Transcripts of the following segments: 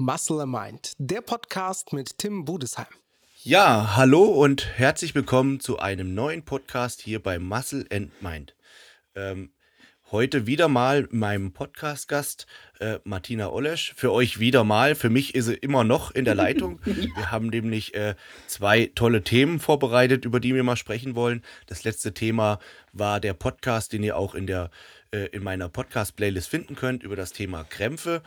Muscle and Mind, der Podcast mit Tim Budesheim. Ja, hallo und herzlich willkommen zu einem neuen Podcast hier bei Muscle and Mind. Ähm, heute wieder mal meinem Podcast-Gast äh, Martina Olesch. Für euch wieder mal, für mich ist sie immer noch in der Leitung. Wir haben nämlich äh, zwei tolle Themen vorbereitet, über die wir mal sprechen wollen. Das letzte Thema war der Podcast, den ihr auch in, der, äh, in meiner Podcast-Playlist finden könnt, über das Thema Krämpfe.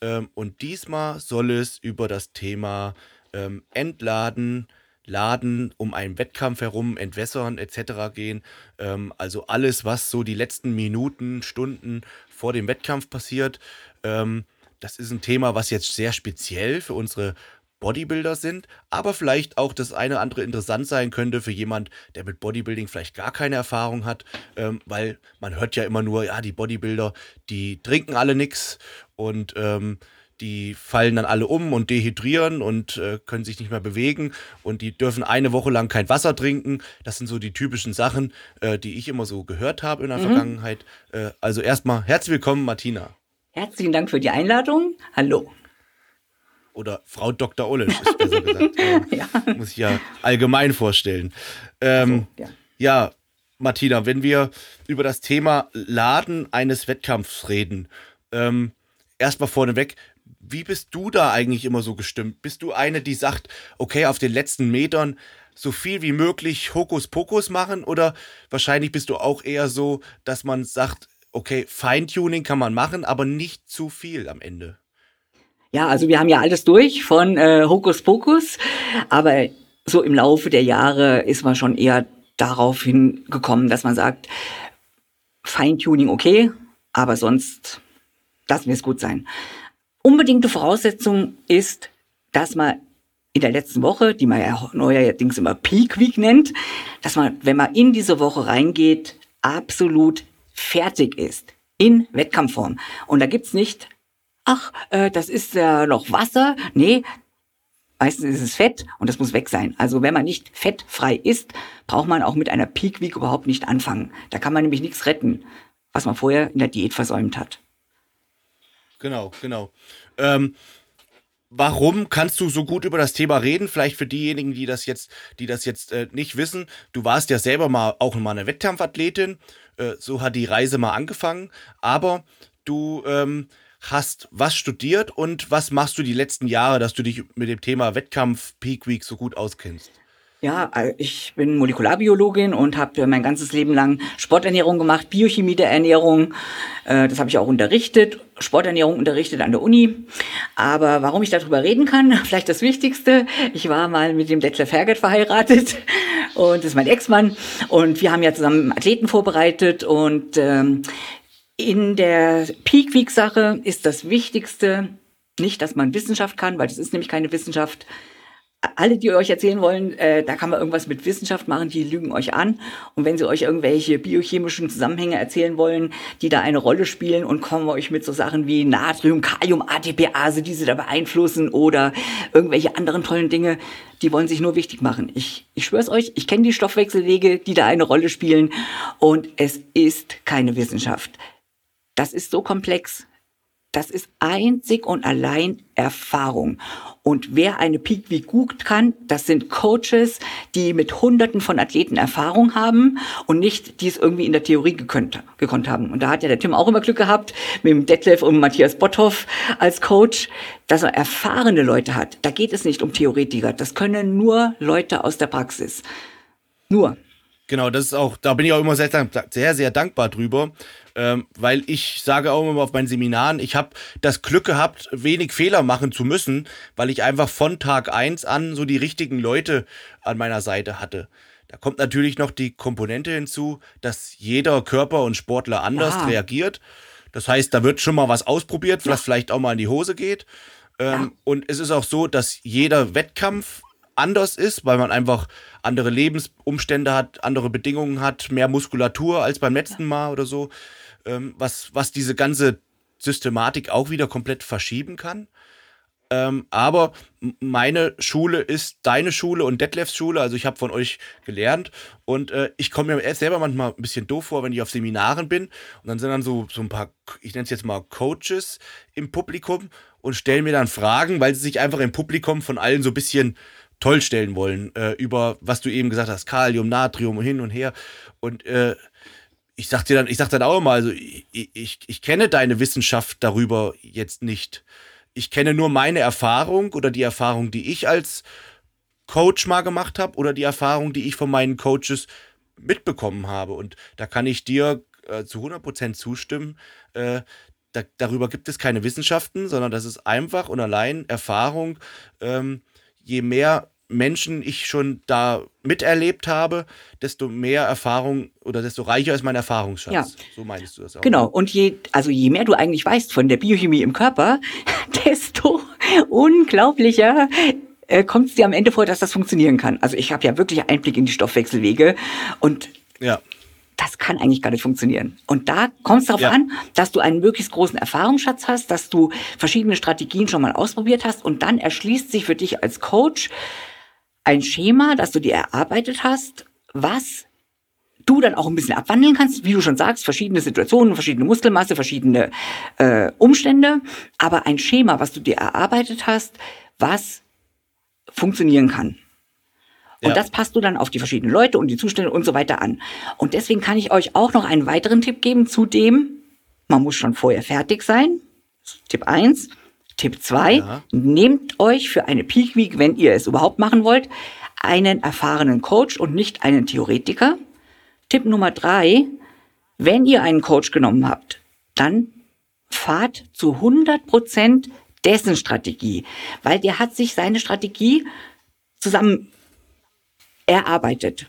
Ähm, und diesmal soll es über das Thema ähm, Entladen, Laden um einen Wettkampf herum, Entwässern etc. gehen. Ähm, also alles, was so die letzten Minuten, Stunden vor dem Wettkampf passiert. Ähm, das ist ein Thema, was jetzt sehr speziell für unsere Bodybuilder sind, aber vielleicht auch das eine oder andere interessant sein könnte für jemand, der mit Bodybuilding vielleicht gar keine Erfahrung hat, ähm, weil man hört ja immer nur, ja, die Bodybuilder, die trinken alle nichts und ähm, die fallen dann alle um und dehydrieren und äh, können sich nicht mehr bewegen und die dürfen eine Woche lang kein Wasser trinken. Das sind so die typischen Sachen, äh, die ich immer so gehört habe in der mhm. Vergangenheit. Äh, also erstmal herzlich willkommen, Martina. Herzlichen Dank für die Einladung. Hallo. Oder Frau Dr. Olisch ist besser gesagt. Ähm, ja. Muss ich ja allgemein vorstellen. Ähm, also, ja. ja, Martina, wenn wir über das Thema Laden eines Wettkampfs reden, ähm, erstmal vorneweg, wie bist du da eigentlich immer so gestimmt? Bist du eine, die sagt, okay, auf den letzten Metern so viel wie möglich Hokuspokus machen? Oder wahrscheinlich bist du auch eher so, dass man sagt, okay, Feintuning kann man machen, aber nicht zu viel am Ende? Ja, also wir haben ja alles durch von äh, Hokuspokus, aber so im Laufe der Jahre ist man schon eher darauf hingekommen, dass man sagt, Feintuning okay, aber sonst lassen wir es gut sein. Unbedingte Voraussetzung ist, dass man in der letzten Woche, die man ja neuerdings immer Peak Week nennt, dass man, wenn man in diese Woche reingeht, absolut fertig ist. In Wettkampfform. Und da gibt's nicht, ach, äh, das ist ja noch Wasser. Nee, meistens ist es Fett und das muss weg sein. Also wenn man nicht fettfrei ist, braucht man auch mit einer Peak Week überhaupt nicht anfangen. Da kann man nämlich nichts retten, was man vorher in der Diät versäumt hat. Genau, genau. Ähm, warum kannst du so gut über das Thema reden? Vielleicht für diejenigen, die das jetzt, die das jetzt äh, nicht wissen. Du warst ja selber mal auch mal eine Wettkampfathletin. Äh, so hat die Reise mal angefangen. Aber du ähm, hast was studiert und was machst du die letzten Jahre, dass du dich mit dem Thema Wettkampf Peak Week so gut auskennst? Ja, äh, ich bin Molekularbiologin und habe mein ganzes Leben lang Sporternährung gemacht, Biochemie der Ernährung. Äh, das habe ich auch unterrichtet, Sporternährung unterrichtet an der Uni. Aber warum ich darüber reden kann, vielleicht das Wichtigste. Ich war mal mit dem Detlef Hergert verheiratet und das ist mein Ex-Mann. Und wir haben ja zusammen Athleten vorbereitet und ähm, in der Peak Week Sache ist das Wichtigste nicht, dass man Wissenschaft kann, weil das ist nämlich keine Wissenschaft alle, die euch erzählen wollen, äh, da kann man irgendwas mit Wissenschaft machen, die lügen euch an. Und wenn sie euch irgendwelche biochemischen Zusammenhänge erzählen wollen, die da eine Rolle spielen und kommen euch mit so Sachen wie Natrium, Kalium, ATPase, die sie da beeinflussen oder irgendwelche anderen tollen Dinge, die wollen sich nur wichtig machen. Ich, ich schwör's euch, ich kenne die Stoffwechselwege, die da eine Rolle spielen und es ist keine Wissenschaft. Das ist so komplex. Das ist einzig und allein Erfahrung. Und wer eine Peak Week gut kann, das sind Coaches, die mit Hunderten von Athleten Erfahrung haben und nicht, die es irgendwie in der Theorie gekonnt, gekonnt haben. Und da hat ja der Tim auch immer Glück gehabt mit dem Detlef und Matthias Botthoff als Coach, dass er erfahrene Leute hat. Da geht es nicht um Theoretiker. Das können nur Leute aus der Praxis. Nur. Genau, das ist auch, da bin ich auch immer sehr, sehr, sehr dankbar drüber, ähm, weil ich sage auch immer auf meinen Seminaren, ich habe das Glück gehabt, wenig Fehler machen zu müssen, weil ich einfach von Tag eins an so die richtigen Leute an meiner Seite hatte. Da kommt natürlich noch die Komponente hinzu, dass jeder Körper und Sportler anders ja. reagiert. Das heißt, da wird schon mal was ausprobiert, was ja. vielleicht auch mal in die Hose geht. Ähm, ja. Und es ist auch so, dass jeder Wettkampf anders ist, weil man einfach andere Lebensumstände hat, andere Bedingungen hat, mehr Muskulatur als beim letzten Mal oder so, ähm, was, was diese ganze Systematik auch wieder komplett verschieben kann. Ähm, aber meine Schule ist deine Schule und Detlefs Schule. Also ich habe von euch gelernt und äh, ich komme mir selber manchmal ein bisschen doof vor, wenn ich auf Seminaren bin und dann sind dann so, so ein paar, ich nenne es jetzt mal Coaches im Publikum und stellen mir dann Fragen, weil sie sich einfach im Publikum von allen so ein bisschen toll stellen wollen äh, über, was du eben gesagt hast, Kalium, Natrium hin und her und äh, ich sag dir dann, ich sag dann auch mal, also ich, ich, ich kenne deine Wissenschaft darüber jetzt nicht ich kenne nur meine Erfahrung oder die Erfahrung, die ich als Coach mal gemacht habe oder die Erfahrung, die ich von meinen Coaches mitbekommen habe. Und da kann ich dir äh, zu 100% zustimmen. Äh, da, darüber gibt es keine Wissenschaften, sondern das ist einfach und allein Erfahrung. Ähm, je mehr Menschen ich schon da miterlebt habe, desto mehr Erfahrung oder desto reicher ist mein Erfahrungsschatz. Ja. So meinst du das auch. Genau. Ne? Und je, also je mehr du eigentlich weißt von der Biochemie im Körper, desto unglaublicher äh, kommt es dir am Ende vor, dass das funktionieren kann. Also ich habe ja wirklich Einblick in die Stoffwechselwege und ja. das kann eigentlich gar nicht funktionieren. Und da kommt es darauf ja. an, dass du einen möglichst großen Erfahrungsschatz hast, dass du verschiedene Strategien schon mal ausprobiert hast und dann erschließt sich für dich als Coach ein Schema, das du dir erarbeitet hast, was du dann auch ein bisschen abwandeln kannst, wie du schon sagst, verschiedene Situationen, verschiedene Muskelmasse, verschiedene äh, Umstände, aber ein Schema, was du dir erarbeitet hast, was funktionieren kann. Und ja. das passt du dann auf die verschiedenen Leute und die Zustände und so weiter an. Und deswegen kann ich euch auch noch einen weiteren Tipp geben zu dem, man muss schon vorher fertig sein. Tipp eins Tipp 2, ja. nehmt euch für eine Peak Week, wenn ihr es überhaupt machen wollt, einen erfahrenen Coach und nicht einen Theoretiker. Tipp Nummer 3, wenn ihr einen Coach genommen habt, dann fahrt zu 100 Prozent dessen Strategie, weil der hat sich seine Strategie zusammen erarbeitet.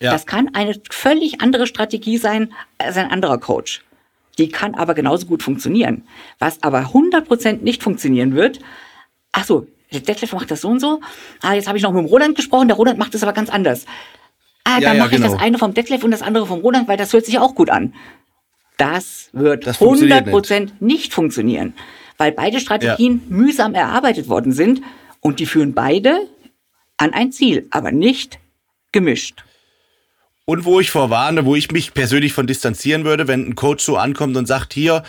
Ja. Das kann eine völlig andere Strategie sein als ein anderer Coach. Die kann aber genauso gut funktionieren. Was aber 100% nicht funktionieren wird, ach so, der Detlef macht das so und so. Ah, jetzt habe ich noch mit dem Roland gesprochen, der Roland macht das aber ganz anders. Ah, ja, dann ja, mache genau. ich das genau. eine vom Detlef und das andere vom Roland, weil das hört sich auch gut an. Das wird das 100% nicht. nicht. funktionieren, weil beide Strategien ja. mühsam erarbeitet worden sind und die führen beide an ein Ziel, aber nicht gemischt. Und wo ich vorwarne, wo ich mich persönlich von distanzieren würde, wenn ein Coach so ankommt und sagt, hier,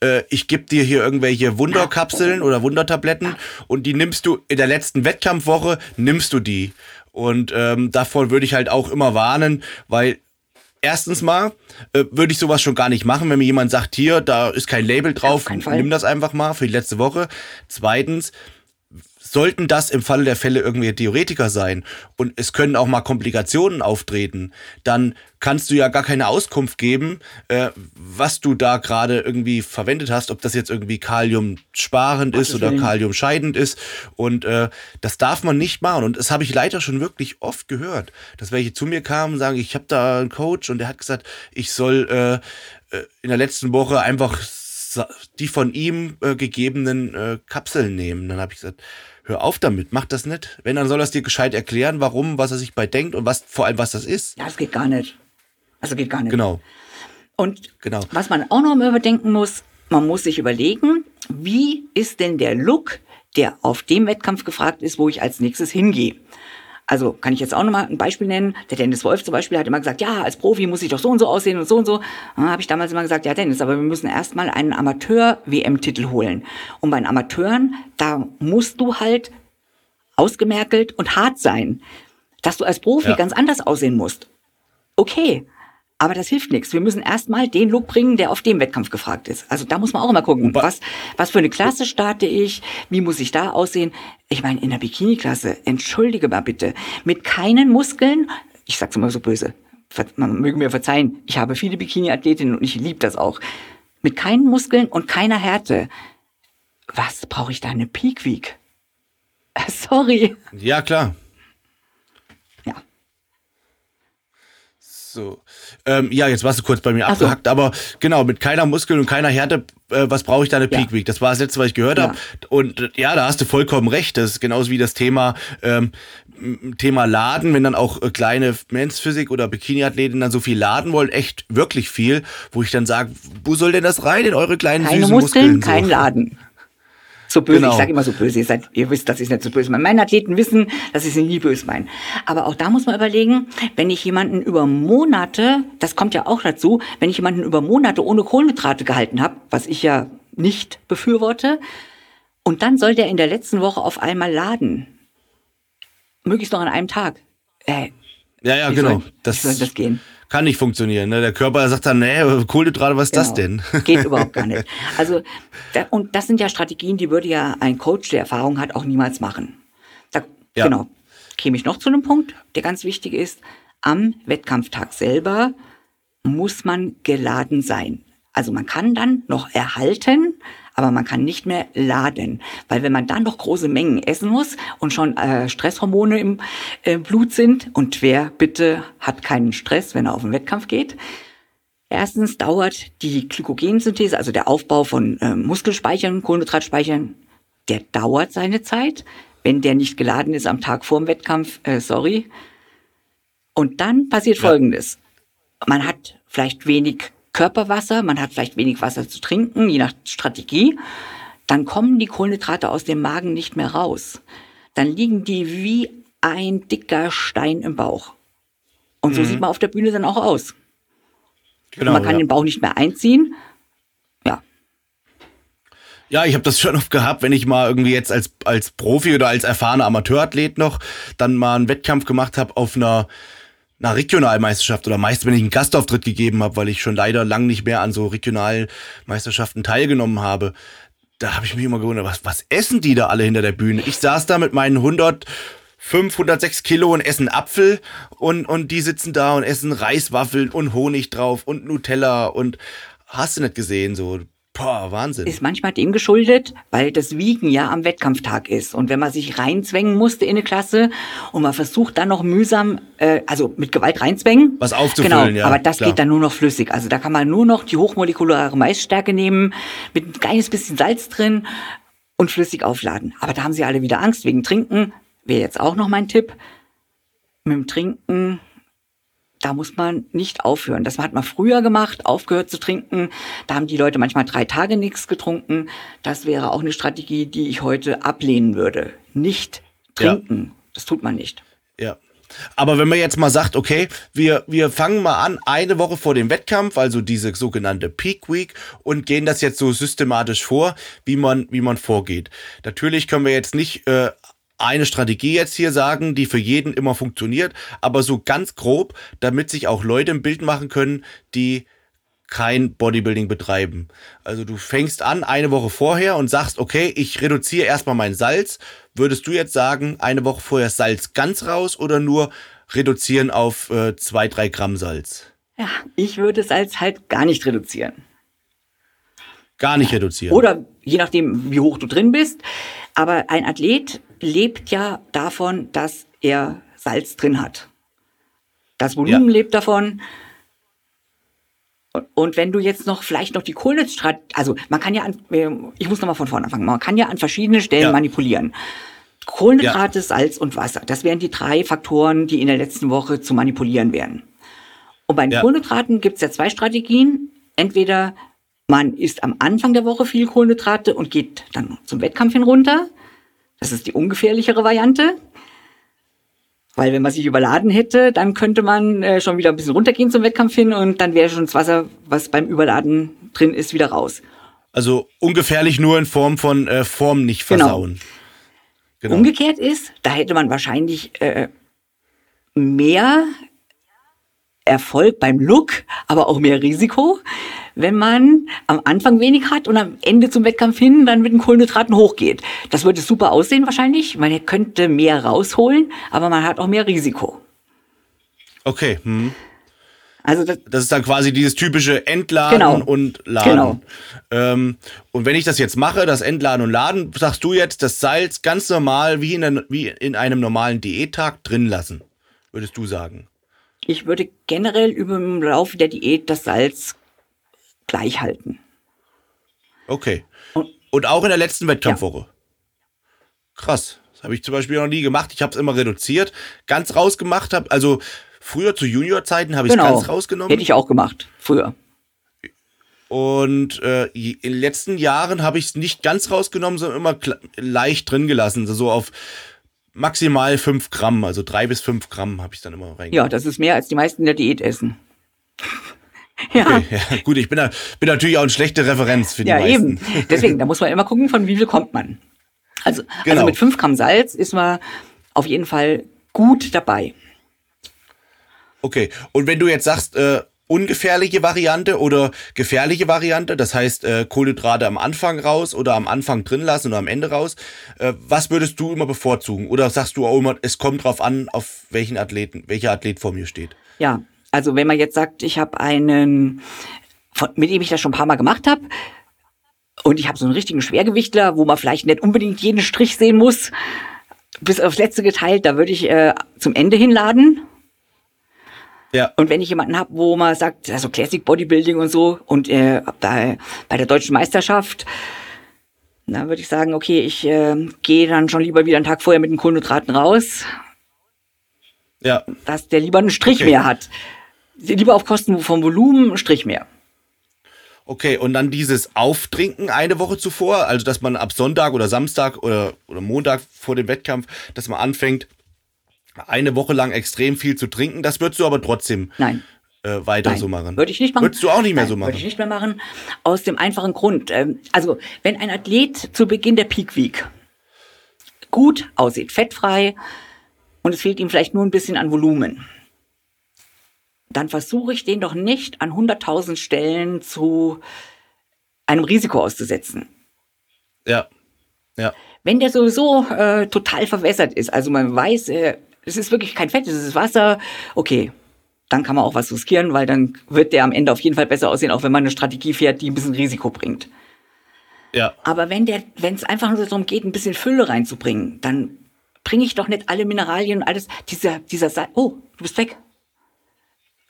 äh, ich gebe dir hier irgendwelche Wunderkapseln oder Wundertabletten und die nimmst du in der letzten Wettkampfwoche, nimmst du die. Und ähm, davor würde ich halt auch immer warnen, weil erstens mal äh, würde ich sowas schon gar nicht machen, wenn mir jemand sagt, hier, da ist kein Label drauf, nimm das einfach mal für die letzte Woche. Zweitens, sollten das im Falle der Fälle irgendwie Theoretiker sein und es können auch mal Komplikationen auftreten, dann kannst du ja gar keine Auskunft geben, äh, was du da gerade irgendwie verwendet hast, ob das jetzt irgendwie Kalium sparend ist oder Kalium scheidend ist. Und äh, das darf man nicht machen. Und das habe ich leider schon wirklich oft gehört, dass welche zu mir kamen und sagen, ich habe da einen Coach und der hat gesagt, ich soll äh, äh in der letzten Woche einfach die von ihm äh, gegebenen äh, Kapseln nehmen. Dann habe ich gesagt, hör auf damit, mach das nicht. Wenn, dann soll er es dir gescheit erklären, warum, was er sich bei denkt und was vor allem, was das ist. Ja, das geht gar nicht. Also geht gar nicht. Genau. Und genau. was man auch noch mal überdenken muss, man muss sich überlegen, wie ist denn der Look, der auf dem Wettkampf gefragt ist, wo ich als nächstes hingehe. Also kann ich jetzt auch nochmal ein Beispiel nennen. Der Dennis Wolf zum Beispiel hat immer gesagt, ja, als Profi muss ich doch so und so aussehen und so und so. Habe ich damals immer gesagt, ja Dennis, aber wir müssen erstmal einen Amateur-WM-Titel holen. Und bei den Amateuren, da musst du halt ausgemerkelt und hart sein. Dass du als Profi ja. ganz anders aussehen musst. Okay, aber das hilft nichts. Wir müssen erstmal den Look bringen, der auf dem Wettkampf gefragt ist. Also da muss man auch immer gucken, was, was für eine Klasse starte ich, wie muss ich da aussehen. Ich meine, in der Bikini-Klasse, entschuldige mal bitte, mit keinen Muskeln, ich sag's immer so böse, man möge mir verzeihen, ich habe viele Bikini-Athletinnen und ich liebe das auch. Mit keinen Muskeln und keiner Härte. Was brauche ich da eine Peak Week? Sorry. Ja, klar. So. Ähm, ja, jetzt warst du kurz bei mir Ach abgehackt, so. aber genau, mit keiner Muskel und keiner Härte, äh, was brauche ich da eine Peak Week? Das war das letzte, was ich gehört ja. habe. Und äh, ja, da hast du vollkommen recht. Das ist genauso wie das Thema, ähm, Thema Laden, wenn dann auch äh, kleine Men's Physik oder Bikini-Athleten dann so viel laden wollen, echt wirklich viel, wo ich dann sage, wo soll denn das rein in eure kleinen Keine süßen Muskeln? Muskeln so? kein Laden. So böse, Genau. ich sage immer so böse, ihr, seid, ihr wisst, dass ich es nicht so böse meine. Meine Athleten wissen, dass ich sie nie böse meine. Aber auch da muss man überlegen, wenn ich jemanden über Monate, das kommt ja auch dazu, wenn ich jemanden über Monate ohne Kohlenhydrate gehalten habe, was ich ja nicht befürworte, und dann soll der in der letzten Woche auf einmal laden. Möglichst noch an einem Tag. Äh, Ja, ja, wie genau. Soll, wie soll das gehen? Kann nicht funktionieren. Ne? Der Körper sagt dann, nee, Kohlenhydrate, was ist das denn? Genau. Geht überhaupt gar nicht. Also, da, und das sind ja Strategien, die würde ja ein Coach, der Erfahrung hat, auch niemals machen. Da, Ja. Genau. Käme ich noch zu einem Punkt, der ganz wichtig ist. Am Wettkampftag selber muss man geladen sein. Also man kann dann noch erhalten, aber man kann nicht mehr laden. Weil wenn man dann noch große Mengen essen muss und schon äh, Stresshormone im äh, Blut sind, und wer bitte hat keinen Stress, wenn er auf den Wettkampf geht, Erstens dauert die Glykogensynthese, also der Aufbau von äh, Muskelspeichern, Kohlenhydratspeichern, der dauert seine Zeit. Wenn der nicht geladen ist am Tag vor dem Wettkampf, äh, sorry. Und dann passiert Folgendes. Man hat vielleicht wenig Körperwasser, man hat vielleicht wenig Wasser zu trinken, je nach Strategie. Dann kommen die Kohlenhydrate aus dem Magen nicht mehr raus. Dann liegen die wie ein dicker Stein im Bauch. Und so sieht man auf der Bühne dann auch aus. Genau, man kann ja. den Bauch nicht mehr einziehen. Ja, Ja, ich habe das schon oft gehabt, wenn ich mal irgendwie jetzt als, als Profi oder als erfahrener Amateurathlet noch dann mal einen Wettkampf gemacht habe auf einer, einer Regionalmeisterschaft oder meist, wenn ich einen Gastauftritt gegeben habe, weil ich schon leider lang nicht mehr an so Regionalmeisterschaften teilgenommen habe. Da habe ich mich immer gewundert, was, was essen die da alle hinter der Bühne? Ich saß da mit meinen 100, 506 Kilo und essen Apfel und, und die sitzen da und essen Reiswaffeln und Honig drauf und Nutella und hast du nicht gesehen, so, boah, Wahnsinn. ist manchmal dem geschuldet, weil das Wiegen ja am Wettkampftag ist. Und wenn man sich reinzwängen musste in eine Klasse und man versucht dann noch mühsam, äh, also mit Gewalt reinzwängen. Was aufzufüllen, genau, ja, Aber das klar. geht dann nur noch flüssig. Also da kann man nur noch die hochmolekulare Maisstärke nehmen, mit ein kleines bisschen Salz drin und flüssig aufladen. Aber da haben sie alle wieder Angst wegen Trinken. Wäre jetzt auch noch mein Tipp. Mit dem Trinken da muss man nicht aufhören. Das hat man früher gemacht, aufgehört zu trinken. Da haben die Leute manchmal drei Tage nichts getrunken. Das wäre auch eine Strategie, die ich heute ablehnen würde. Nicht Ja. trinken. Das tut man nicht. Ja. Aber wenn man jetzt mal sagt, okay, wir, wir fangen mal an, eine Woche vor dem Wettkampf, also diese sogenannte Peak Week, und gehen das jetzt so systematisch vor, wie man, wie man vorgeht. Natürlich können wir jetzt nicht äh, eine Strategie jetzt hier sagen, die für jeden immer funktioniert, aber so ganz grob, damit sich auch Leute ein Bild machen können, die kein Bodybuilding betreiben. Also du fängst an eine Woche vorher und sagst, okay, ich reduziere erstmal mein Salz. Würdest du jetzt sagen, eine Woche vorher Salz ganz raus oder nur reduzieren auf äh, zwei, drei Gramm Salz? Ja, ich würde es als halt gar nicht reduzieren. Gar nicht reduzieren. Oder je nachdem, wie hoch du drin bist. Aber ein Athlet lebt ja davon, dass er Salz drin hat. Das Volumen Ja. lebt davon. Und- wenn du jetzt noch vielleicht noch die Kohlenhydrate, also man kann ja, an, äh, ich muss nochmal von vorne anfangen, man kann ja an verschiedenen Stellen Ja. manipulieren. Kohlenhydrate, Salz und Wasser, das wären die drei Faktoren, die in der letzten Woche zu manipulieren wären. Und bei den Ja. Kohlenhydraten gibt es ja zwei Strategien. Entweder man isst am Anfang der Woche viel Kohlenhydrate und geht dann zum Wettkampf hin runter. Das ist die ungefährlichere Variante. Weil wenn man sich überladen hätte, dann könnte man äh, schon wieder ein bisschen runtergehen zum Wettkampf hin und dann wäre schon das Wasser, was beim Überladen drin ist, wieder raus. Also ungefährlich nur in Form von äh, Form nicht Genau. versauen. Genau. Umgekehrt ist, da hätte man wahrscheinlich äh, mehr Erfolg beim Look, aber auch mehr Risiko, wenn man am Anfang wenig hat und am Ende zum Wettkampf hin dann mit den Kohlenhydraten hochgeht. Das würde super aussehen wahrscheinlich. Man könnte mehr rausholen, aber man hat auch mehr Risiko. Okay. Hm. Also das, Das ist dann quasi dieses typische Entladen Genau. und Laden. Genau. Ähm, und wenn ich das jetzt mache, das Entladen und Laden, sagst du jetzt das Salz ganz normal wie in, einer, wie in einem normalen Diättag drin lassen, würdest du sagen. ich würde generell über im Laufe der Diät das Salz gleich halten. Okay. Und- Und auch in der letzten Wettkampfwoche. Krass. Das habe ich zum Beispiel noch nie gemacht. Ich habe es immer reduziert, ganz rausgemacht. Hab, also früher zu Juniorzeiten habe ich es Genau. ganz rausgenommen. Hätte ich auch gemacht, früher. Und äh, in den letzten Jahren habe ich es nicht ganz rausgenommen, sondern immer leicht drin gelassen. So auf maximal 5 Gramm, also 3 bis 5 Gramm habe ich dann immer reingegangen. Ja, das ist mehr als die meisten in der Diät essen. ja. Okay, ja. Gut, ich bin, da, bin natürlich auch eine schlechte Referenz für die ja, meisten. Ja, eben. Deswegen, da muss man immer gucken, von wie viel kommt man. Also, also genau. also mit 5 Gramm Salz ist man auf jeden Fall gut dabei. Okay, und wenn du jetzt sagst, äh, ungefährliche Variante oder gefährliche Variante, das heißt äh, Kohlenhydrate am Anfang raus oder am Anfang drin lassen oder am Ende raus. Äh, was würdest du immer bevorzugen? Oder sagst du auch immer, es kommt drauf an, auf welchen Athleten, welcher Athlet vor mir steht? Ja, also wenn man jetzt sagt, ich habe einen, von, mit dem ich das schon ein paar Mal gemacht habe, und ich habe so einen richtigen Schwergewichtler, wo man vielleicht nicht unbedingt jeden Strich sehen muss, bis aufs letzte geteilt, da würde ich äh, zum Ende hinladen ja. Und wenn ich jemanden habe, wo man sagt, also Classic Bodybuilding und so, und äh, da bei der deutschen Meisterschaft, dann würde ich sagen, okay, ich äh, gehe dann schon lieber wieder einen Tag vorher mit den Kohlenhydraten raus. Ja. Dass der lieber einen Strich okay. mehr hat. Lieber auf Kosten vom Volumen Strich mehr. Okay, und dann dieses Auftrinken eine Woche zuvor, also dass man ab Sonntag oder Samstag oder, oder Montag vor dem Wettkampf, dass man anfängt, eine Woche lang extrem viel zu trinken. Das würdest du aber trotzdem Nein. Äh, weiter Nein, so machen. Würde ich nicht machen. Würdest du auch nicht mehr Nein, so machen? Würde ich nicht mehr machen. Aus dem einfachen Grund. Ähm, also, wenn ein Athlet zu Beginn der Peak Week gut aussieht, fettfrei und es fehlt ihm vielleicht nur ein bisschen an Volumen, dann versuche ich den doch nicht an 100.000 Stellen zu einem Risiko auszusetzen. Ja. Ja. Wenn der sowieso äh, total verwässert ist, also man weiß, äh, es ist wirklich kein Fett, es ist Wasser. Okay, dann kann man auch was riskieren, weil dann wird der am Ende auf jeden Fall besser aussehen, auch wenn man eine Strategie fährt, die ein bisschen Risiko bringt. Ja. Aber wenn der, wenn es einfach nur darum geht, ein bisschen Fülle reinzubringen, dann bringe ich doch nicht alle Mineralien und alles. Dieser, dieser Salz. Oh, du bist weg.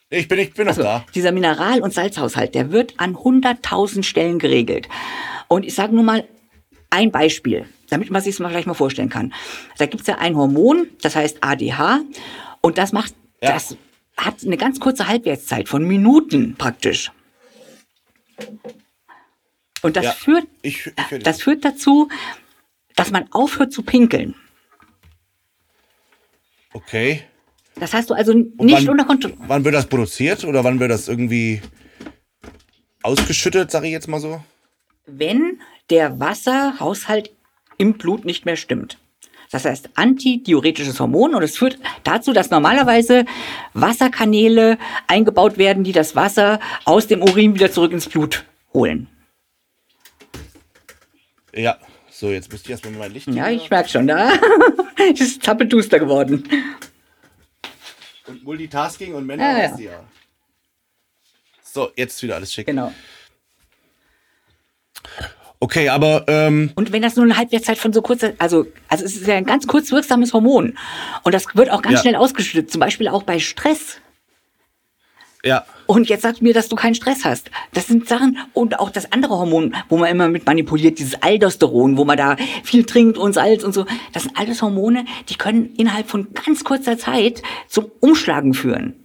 Ich bin, ich bin noch also, da. Dieser Mineral- und Salzhaushalt, der wird an 100.000 Stellen geregelt. Und ich sage nur mal ein Beispiel damit man sich es mal vielleicht mal vorstellen kann. Da gibt es ja ein Hormon, das heißt ADH, und das macht, ja. das hat eine ganz kurze Halbwertszeit von Minuten praktisch. Und das ja, führt, ich, ich das führt dazu, dass man aufhört zu pinkeln. Okay. Das hast du also nicht wann, unter Kontrolle. Wann wird das produziert oder wann wird das irgendwie ausgeschüttet, sage ich jetzt mal so? Wenn der Wasserhaushalt im Blut nicht mehr stimmt. Das heißt antidiuretisches Hormon und es führt dazu, dass normalerweise Wasserkanäle eingebaut werden, die das Wasser aus dem Urin wieder zurück ins Blut holen. Ja, so jetzt müsste ich erstmal mein Licht. Ja, ich merke schon, da ist es zappelduster geworden. Und Multitasking und Männer ah, ja. ja. So, jetzt wieder alles schick. Genau. Okay, aber ähm und wenn das nur eine Halbwertszeit von so kurzer, also also es ist ja ein ganz kurz wirksames Hormon und das wird auch ganz ja. schnell ausgeschüttet, zum Beispiel auch bei Stress. Ja. Und jetzt sagst du mir, dass du keinen Stress hast. Das sind Sachen und auch das andere Hormon, wo man immer mit manipuliert, dieses Aldosteron, wo man da viel trinkt und Salz und so. Das sind alles Hormone, die können innerhalb von ganz kurzer Zeit zum Umschlagen führen.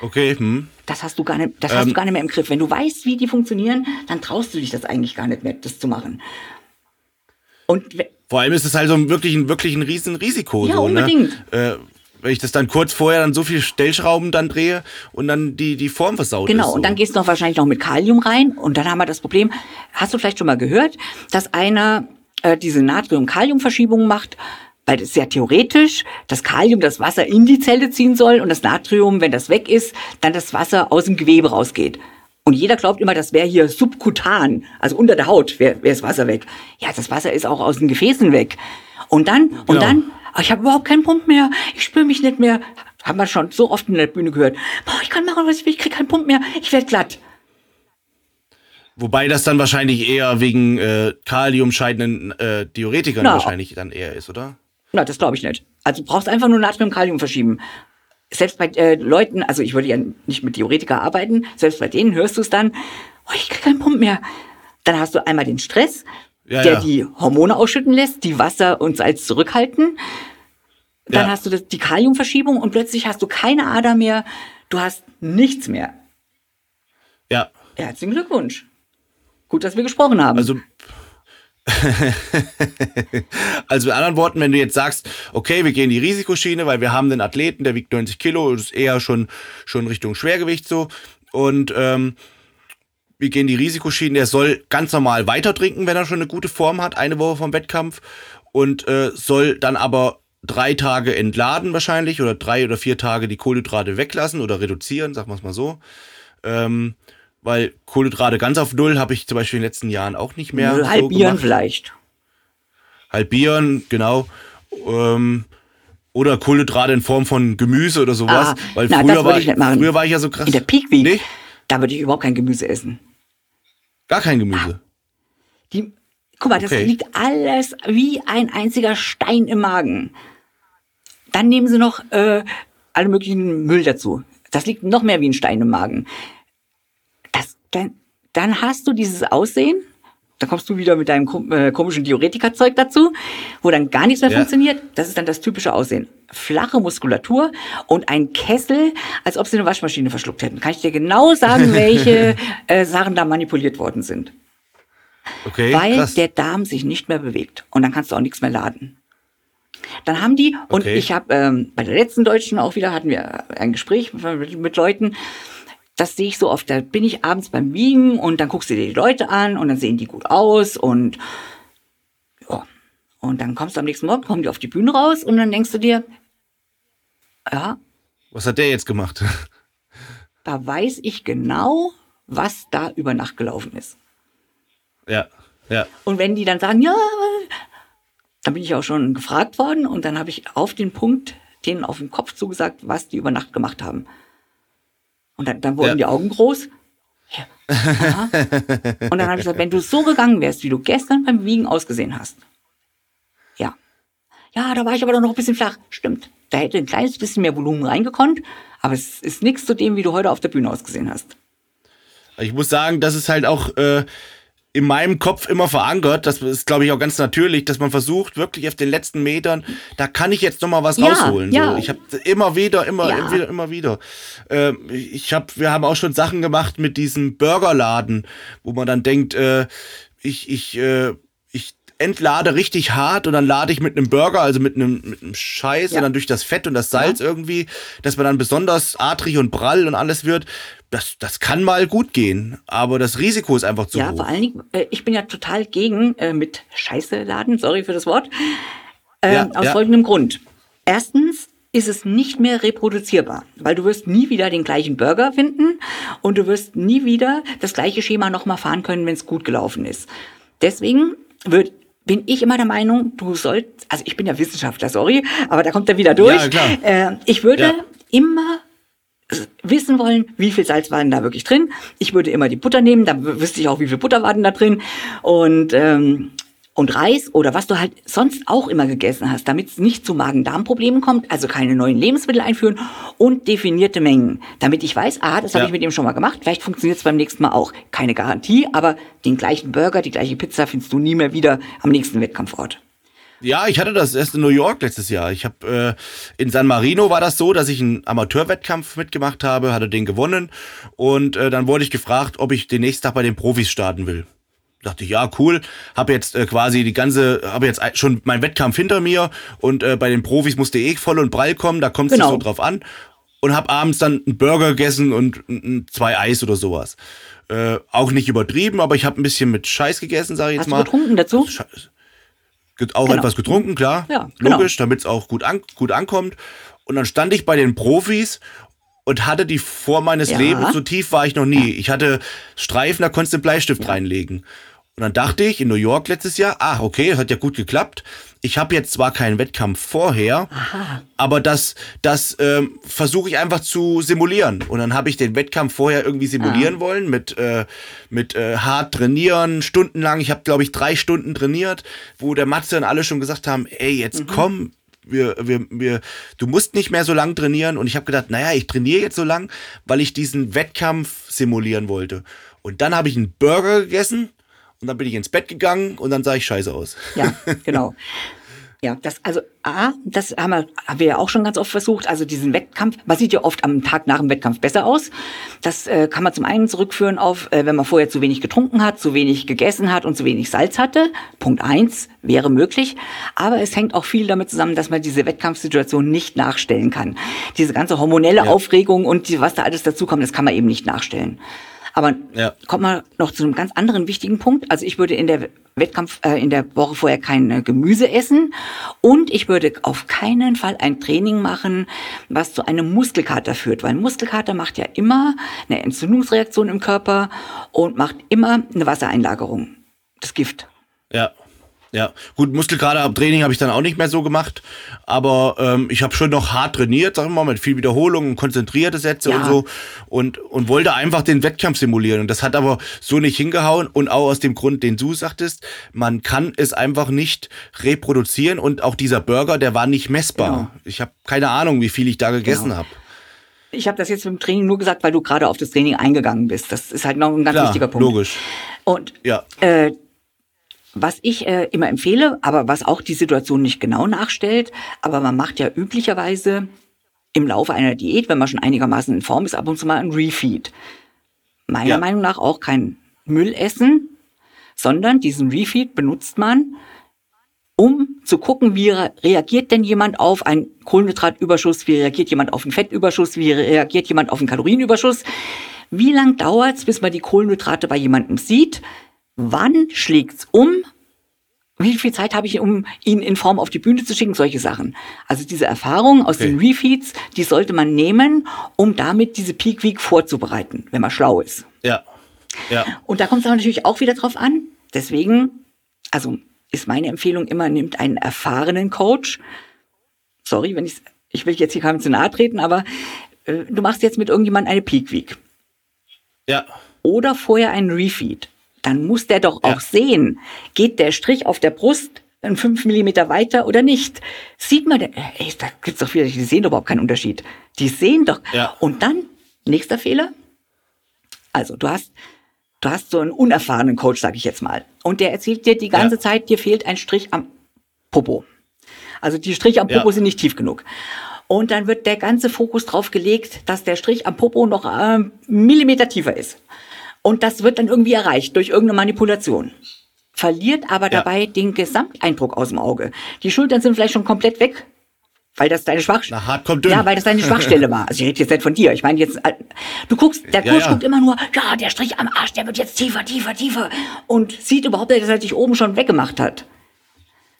Okay, hm. Das hast du gar nicht, das ähm, hast du ähm. gar nicht mehr im Griff. Wenn du weißt, wie die funktionieren, dann traust du dich das eigentlich gar nicht mehr, das zu machen. Und vor allem ist es halt so ein wirklich, ein, wirklich ein Riesenrisiko. Ja, so, ne? unbedingt. Ne? Äh, wenn ich das dann kurz vorher dann so viel Stellschrauben dann drehe und dann die, die Form versaut genau, ist. Genau, und dann gehst du noch wahrscheinlich noch mit Kalium rein und dann haben wir das Problem, hast du vielleicht schon mal gehört, dass einer äh, diese Natrium-Kalium-Verschiebung macht weil es sehr theoretisch das Kalium das Wasser in die Zelle ziehen soll und das Natrium, wenn das weg ist, dann das Wasser aus dem Gewebe rausgeht. Und jeder glaubt immer, das wäre hier subkutan, also unter der Haut wäre wär das Wasser weg. Ja, das Wasser ist auch aus den Gefäßen weg. Und dann, genau. und dann, ich habe überhaupt keinen Pump mehr, ich spüre mich nicht mehr. Haben wir schon so oft in der Bühne gehört. Boah, ich kann machen, was ich will, ich krieg keinen Pump mehr, ich werde glatt. Wobei das dann wahrscheinlich eher wegen äh, kaliumscheidenden äh, Diuretikern Na, wahrscheinlich dann eher ist, oder? Na, das glaube ich nicht. Also du brauchst einfach nur Natrium, Kalium verschieben. Selbst bei äh, Leuten, also ich würde ja nicht mit Diuretika arbeiten, selbst bei denen hörst du es dann, oh, ich krieg keinen Pump mehr. Dann hast du einmal den Stress, ja, der ja. die Hormone ausschütten lässt, die Wasser und Salz zurückhalten. Dann ja. hast du das, die Kaliumverschiebung und plötzlich hast du keine Ader mehr, du hast nichts mehr. Ja. Herzlichen Glückwunsch. Gut, dass wir gesprochen haben. Also, also mit anderen Worten, wenn du jetzt sagst, okay, wir gehen die Risikoschiene, weil wir haben einen Athleten, der wiegt 90 Kilo, ist eher schon, schon Richtung Schwergewicht so. Und ähm, wir gehen die Risikoschiene, der soll ganz normal weiter trinken, wenn er schon eine gute Form hat, eine Woche vom Wettkampf. Und äh, soll dann aber drei Tage entladen wahrscheinlich oder drei oder vier Tage die Kohlenhydrate weglassen oder reduzieren, sagen wir es mal so. Ähm, weil Kohlenhydrate ganz auf Null habe ich zum Beispiel in den letzten Jahren auch nicht mehr. Null, so halbieren gemacht. vielleicht. Halbieren, genau. Ähm, oder Kohlenhydrate in Form von Gemüse oder sowas. Ah, weil na, früher, war, ich früher war ich ja so krass. In der Peak Week, Nee, da würde ich überhaupt kein Gemüse essen. Gar kein Gemüse. Die, guck mal, das Okay. liegt alles wie ein einziger Stein im Magen. Dann nehmen sie noch äh, alle möglichen Müll dazu. Das liegt noch mehr wie ein Stein im Magen. Das, dann, dann hast du dieses Aussehen. Da kommst du wieder mit deinem äh, komischen Diuretikerzeug dazu, wo dann gar nichts mehr Ja. funktioniert. Das ist dann das typische Aussehen. Flache Muskulatur und ein Kessel, als ob sie eine Waschmaschine verschluckt hätten. Kann ich dir genau sagen, welche äh, Sachen da manipuliert worden sind Okay, weil krass. der Darm sich nicht mehr bewegt und dann kannst du auch nichts mehr laden. Dann haben die, und Okay. ich habe ähm, bei der letzten Deutschen auch wieder, hatten wir ein Gespräch mit, mit Leuten, das sehe ich so oft, da bin ich abends beim Wiegen und dann guckst du dir die Leute an und dann sehen die gut aus und ja. Und dann kommst du am nächsten Morgen, kommen die auf die Bühne raus und dann denkst du dir, ja, Was hat der jetzt gemacht? da weiß ich genau, was da über Nacht gelaufen ist. ja, ja. Und wenn die dann sagen, ja, dann bin ich auch schon gefragt worden und dann habe ich auf den Punkt denen auf den Kopf zugesagt, was die über Nacht gemacht haben. Und dann, dann wurden Ja. die Augen groß. Ja. Aha. und dann habe ich gesagt, wenn du so gegangen wärst, wie du gestern beim Wiegen ausgesehen hast. Ja. Ja, da war ich aber doch noch ein bisschen flach. Stimmt. Da hätte ein kleines bisschen mehr Volumen reingekonnt, aber es ist nichts zu dem, wie du heute auf der Bühne ausgesehen hast. Ich muss sagen, das ist halt auch äh, in meinem Kopf immer verankert. Das ist, glaube ich, auch ganz natürlich, dass man versucht, wirklich auf den letzten Metern, da kann ich jetzt noch mal was Ja, rausholen. ja. So. Ich habe immer wieder, immer Ja. wieder, immer wieder. Ähm, ich habe, wir haben auch schon Sachen gemacht mit diesem Burgerladen, wo man dann denkt, äh, ich, ich, äh, ich entlade richtig hart und dann lade ich mit einem Burger, also mit einem, mit einem Scheiß Ja. und dann durch das Fett und das Salz irgendwie, dass man dann besonders adrig und prall und alles wird. Das, das kann mal gut gehen, aber das Risiko ist einfach zu Ja, hoch. vor allen Dingen, äh, ich bin ja total gegen äh, mit Scheiße laden, sorry für das Wort, äh, Ja, aus ja. folgendem Grund. Erstens ist es nicht mehr reproduzierbar, weil du wirst nie wieder den gleichen Burger finden und du wirst nie wieder das gleiche Schema nochmal fahren können, wenn es gut gelaufen ist. Deswegen wird, bin ich immer der Meinung, du sollst, also ich bin ja Wissenschaftler, sorry, aber da kommt er wieder durch. Ja. Äh, ich würde Ja. immer wissen wollen, wie viel Salz war denn da wirklich drin. Ich würde immer die Butter nehmen, dann wüsste ich auch, wie viel Butter war denn da drin. Und, ähm, und Reis oder was du halt sonst auch immer gegessen hast, damit es nicht zu Magen-Darm-Problemen kommt, also keine neuen Lebensmittel einführen und definierte Mengen, damit ich weiß, ah, das habe Ja. ich mit dem schon mal gemacht, vielleicht funktioniert es beim nächsten Mal auch. Keine Garantie, aber den gleichen Burger, die gleiche Pizza findest du nie mehr wieder am nächsten Wettkampfort. Ja, ich hatte das erst in New York letztes Jahr. Ich habe äh, in San Marino war das so, dass ich einen Amateurwettkampf mitgemacht habe, hatte den gewonnen und äh, dann wurde ich gefragt, ob ich den nächsten Tag bei den Profis starten will. Dachte ich, ja, cool. Habe jetzt äh, quasi die ganze, habe jetzt schon meinen Wettkampf hinter mir und äh, bei den Profis musste eh voll und prall kommen, da kommt es Genau. nicht so drauf an. Und habe abends dann einen Burger gegessen und zwei Eis oder sowas. Äh, auch nicht übertrieben, aber ich habe ein bisschen mit Scheiß gegessen, sage ich Hast jetzt du mal. getrunken dazu? Sche- Get- auch Genau. etwas getrunken, klar. Ja, genau. Logisch, damit es auch gut, an, gut ankommt. Und dann stand ich bei den Profis und hatte die vor meines Ja. Lebens, so tief war ich noch nie. Ich hatte Streifen, da konntest du einen Bleistift reinlegen. Und dann dachte ich in New York letztes Jahr, ach okay, hat ja gut geklappt. Ich habe jetzt zwar keinen Wettkampf vorher, aber das, das ähm, versuche ich einfach zu simulieren. Und dann habe ich den Wettkampf vorher irgendwie simulieren wollen mit, äh, mit äh, hart trainieren, stundenlang. Ich habe, glaube ich, drei Stunden trainiert, wo der Matze und alle schon gesagt haben, ey, jetzt komm, wir, wir, wir, du musst nicht mehr so lang trainieren. Und ich habe gedacht, naja, ich trainiere jetzt so lang, weil ich diesen Wettkampf simulieren wollte. Und dann habe ich einen Burger gegessen und dann bin ich ins Bett gegangen und dann sah ich scheiße aus. Ja, genau. Ja, das, also A, das haben wir, haben wir ja auch schon ganz oft versucht. Also diesen Wettkampf, man sieht ja oft am Tag nach dem Wettkampf besser aus. Das äh, kann man zum einen zurückführen auf, äh, wenn man vorher zu wenig getrunken hat, zu wenig gegessen hat und zu wenig Salz hatte. Punkt eins wäre möglich. Aber es hängt auch viel damit zusammen, dass man diese Wettkampfsituation nicht nachstellen kann. Diese ganze hormonelle ja. Aufregung und die, was da alles dazukommt, das kann man eben nicht nachstellen. Aber ja. kommt man noch zu einem ganz anderen wichtigen Punkt. Also ich würde in der Wettkampf äh, in der Woche vorher kein äh, Gemüse essen und ich würde auf keinen Fall ein Training machen, was zu einem Muskelkater führt, weil Muskelkater macht ja immer eine Entzündungsreaktion im Körper und macht immer eine Wassereinlagerung. Das Gift. Ja. Ja, gut, Muskelkater ab Training habe ich dann auch nicht mehr so gemacht, aber ähm, ich habe schon noch hart trainiert, sag ich mal, mit viel Wiederholungen, konzentrierte Sätze ja. und so und, und wollte einfach den Wettkampf simulieren und das hat aber so nicht hingehauen und auch aus dem Grund, den du sagtest, man kann es einfach nicht reproduzieren und auch dieser Burger, der war nicht messbar. Genau. Ich habe keine Ahnung, wie viel ich da gegessen genau. habe. Ich habe das jetzt im Training nur gesagt, weil du gerade auf das Training eingegangen bist. Das ist halt noch ein ganz Klar, wichtiger Punkt. Logisch. Und ja. äh, was ich äh, immer empfehle, aber was auch die Situation nicht genau nachstellt, aber man macht ja üblicherweise im Laufe einer Diät, wenn man schon einigermaßen in Form ist, ab und zu mal ein Refeed. Meiner ja. Meinung nach auch kein Müllessen, sondern diesen Refeed benutzt man, um zu gucken, wie reagiert denn jemand auf einen Kohlenhydratüberschuss, wie reagiert jemand auf einen Fettüberschuss, wie reagiert jemand auf einen Kalorienüberschuss. Wie lang dauert's, bis man die Kohlenhydrate bei jemandem sieht? Wann schlägt's um? Wie viel Zeit habe ich, um ihn in Form auf die Bühne zu schicken? Solche Sachen. Also diese Erfahrung aus okay. den Refeeds, die sollte man nehmen, um damit diese Peak Week vorzubereiten, wenn man schlau ist. Ja. Ja. Und da kommt es natürlich auch wieder drauf an. Deswegen, also ist meine Empfehlung immer, nimmt einen erfahrenen Coach. Sorry, wenn ich, ich will jetzt hier keinem zu nahe treten, aber äh, du machst jetzt mit irgendjemandem eine Peak Week. Ja. Oder vorher einen Refeed dann muss der doch ja. auch sehen, geht der Strich auf der Brust einen fünf Millimeter weiter oder nicht. Sieht man, ey, da gibt's doch viele, die sehen überhaupt keinen Unterschied. Die sehen doch. Ja. Und dann, nächster Fehler. Also, du hast, du hast so einen unerfahrenen Coach, sag ich jetzt mal. Und der erzählt dir die ganze ja. Zeit, dir fehlt ein Strich am Popo. Also, die Striche am Popo sind nicht tief genug. Und dann wird der ganze Fokus drauf gelegt, dass der Strich am Popo noch äh, Millimeter tiefer ist. Und das wird dann irgendwie erreicht durch irgendeine Manipulation. Verliert aber ja. dabei den Gesamteindruck aus dem Auge. Die Schultern sind vielleicht schon komplett weg, weil das deine Schwachstelle. Ja, weil das deine Schwachstelle war. Also ich rede jetzt nicht von dir. Ich meine jetzt, äh, du guckst, der Coach ja, ja. guckt immer nur, ja, der Strich am Arsch, der wird jetzt tiefer, tiefer, tiefer und sieht überhaupt nicht, dass er dich oben schon weggemacht hat.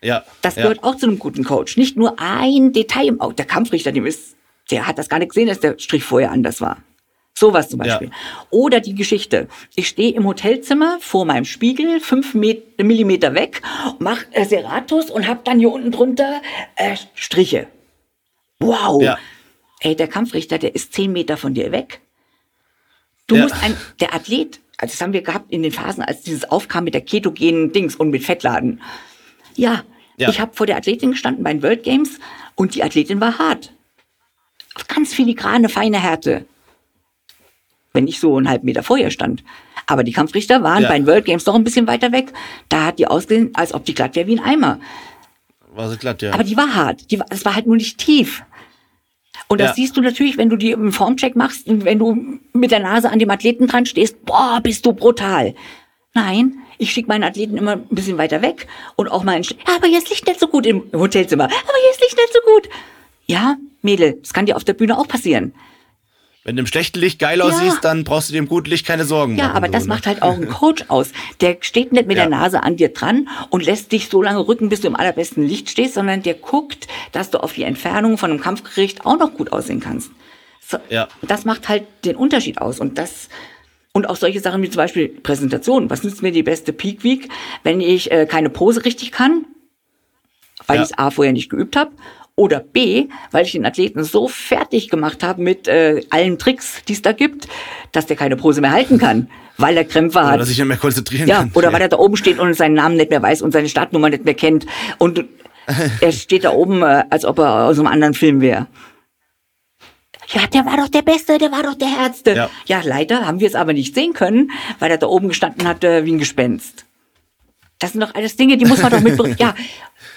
Ja. Das gehört ja. auch zu einem guten Coach. Nicht nur ein Detail im Auge. Der Kampfrichter, dem ist, der hat das gar nicht gesehen, dass der Strich vorher anders war. Sowas zum Beispiel. Ja. Oder die Geschichte. Ich stehe im Hotelzimmer vor meinem Spiegel, fünf Millimeter weg, mache äh, Serratus und hab dann hier unten drunter äh, Striche. Wow. Ja. Ey, der Kampfrichter, der ist zehn Meter von dir weg. Du ja. musst ein, der Athlet, also das haben wir gehabt in den Phasen, als dieses aufkam mit der ketogenen Dings und mit Fettladen. Ja, ja. ich habe vor der Athletin gestanden bei den World Games und die Athletin war hart. Ganz filigrane, feine Härte wenn ich so einen halben Meter vor ihr stand. Aber die Kampfrichter waren ja. bei den World Games doch ein bisschen weiter weg. Da hat die ausgesehen, als ob die glatt wäre wie ein Eimer. War sie glatt, ja. Aber die war hart. Die war, es war halt nur nicht tief. Und das ja. siehst du natürlich, wenn du die im Formcheck machst, wenn du mit der Nase an dem Athleten dran stehst, boah, bist du brutal. Nein, ich schicke meinen Athleten immer ein bisschen weiter weg und auch mal ein, ja, aber jetzt Licht nicht so gut im Hotelzimmer. Aber jetzt Licht nicht so gut. Ja, Mädel, das kann dir auf der Bühne auch passieren. Wenn du im schlechten Licht geil ja. aussiehst, dann brauchst du dir im guten Licht keine Sorgen ja, machen. Ja, aber das ne? macht halt auch ein Coach aus. Der steht nicht mit ja. der Nase an dir dran und lässt dich so lange rücken, bis du im allerbesten Licht stehst, sondern der guckt, dass du auf die Entfernung von einem Kampfgericht auch noch gut aussehen kannst. So, ja. Das macht halt den Unterschied aus und das und auch solche Sachen wie zum Beispiel Präsentation. Was nützt mir die beste Peak Week, wenn ich äh, keine Pose richtig kann, weil ja. ich es A vorher nicht geübt habe oder B, weil ich den Athleten so fertig gemacht habe mit äh, allen Tricks, die es da gibt, dass der keine Pose mehr halten kann, weil er Krämpfe hat. Oder sich nicht mehr konzentrieren ja, kann. Oder ja. weil er da oben steht und seinen Namen nicht mehr weiß und seine Startnummer nicht mehr kennt. Und er steht da oben, äh, als ob er aus einem anderen Film wäre. Ja, der war doch der Beste, der war doch der Herzste. Ja, ja leider haben wir es aber nicht sehen können, weil er da oben gestanden hat äh, wie ein Gespenst. Das sind doch alles Dinge, die muss man doch mitbringen. ja,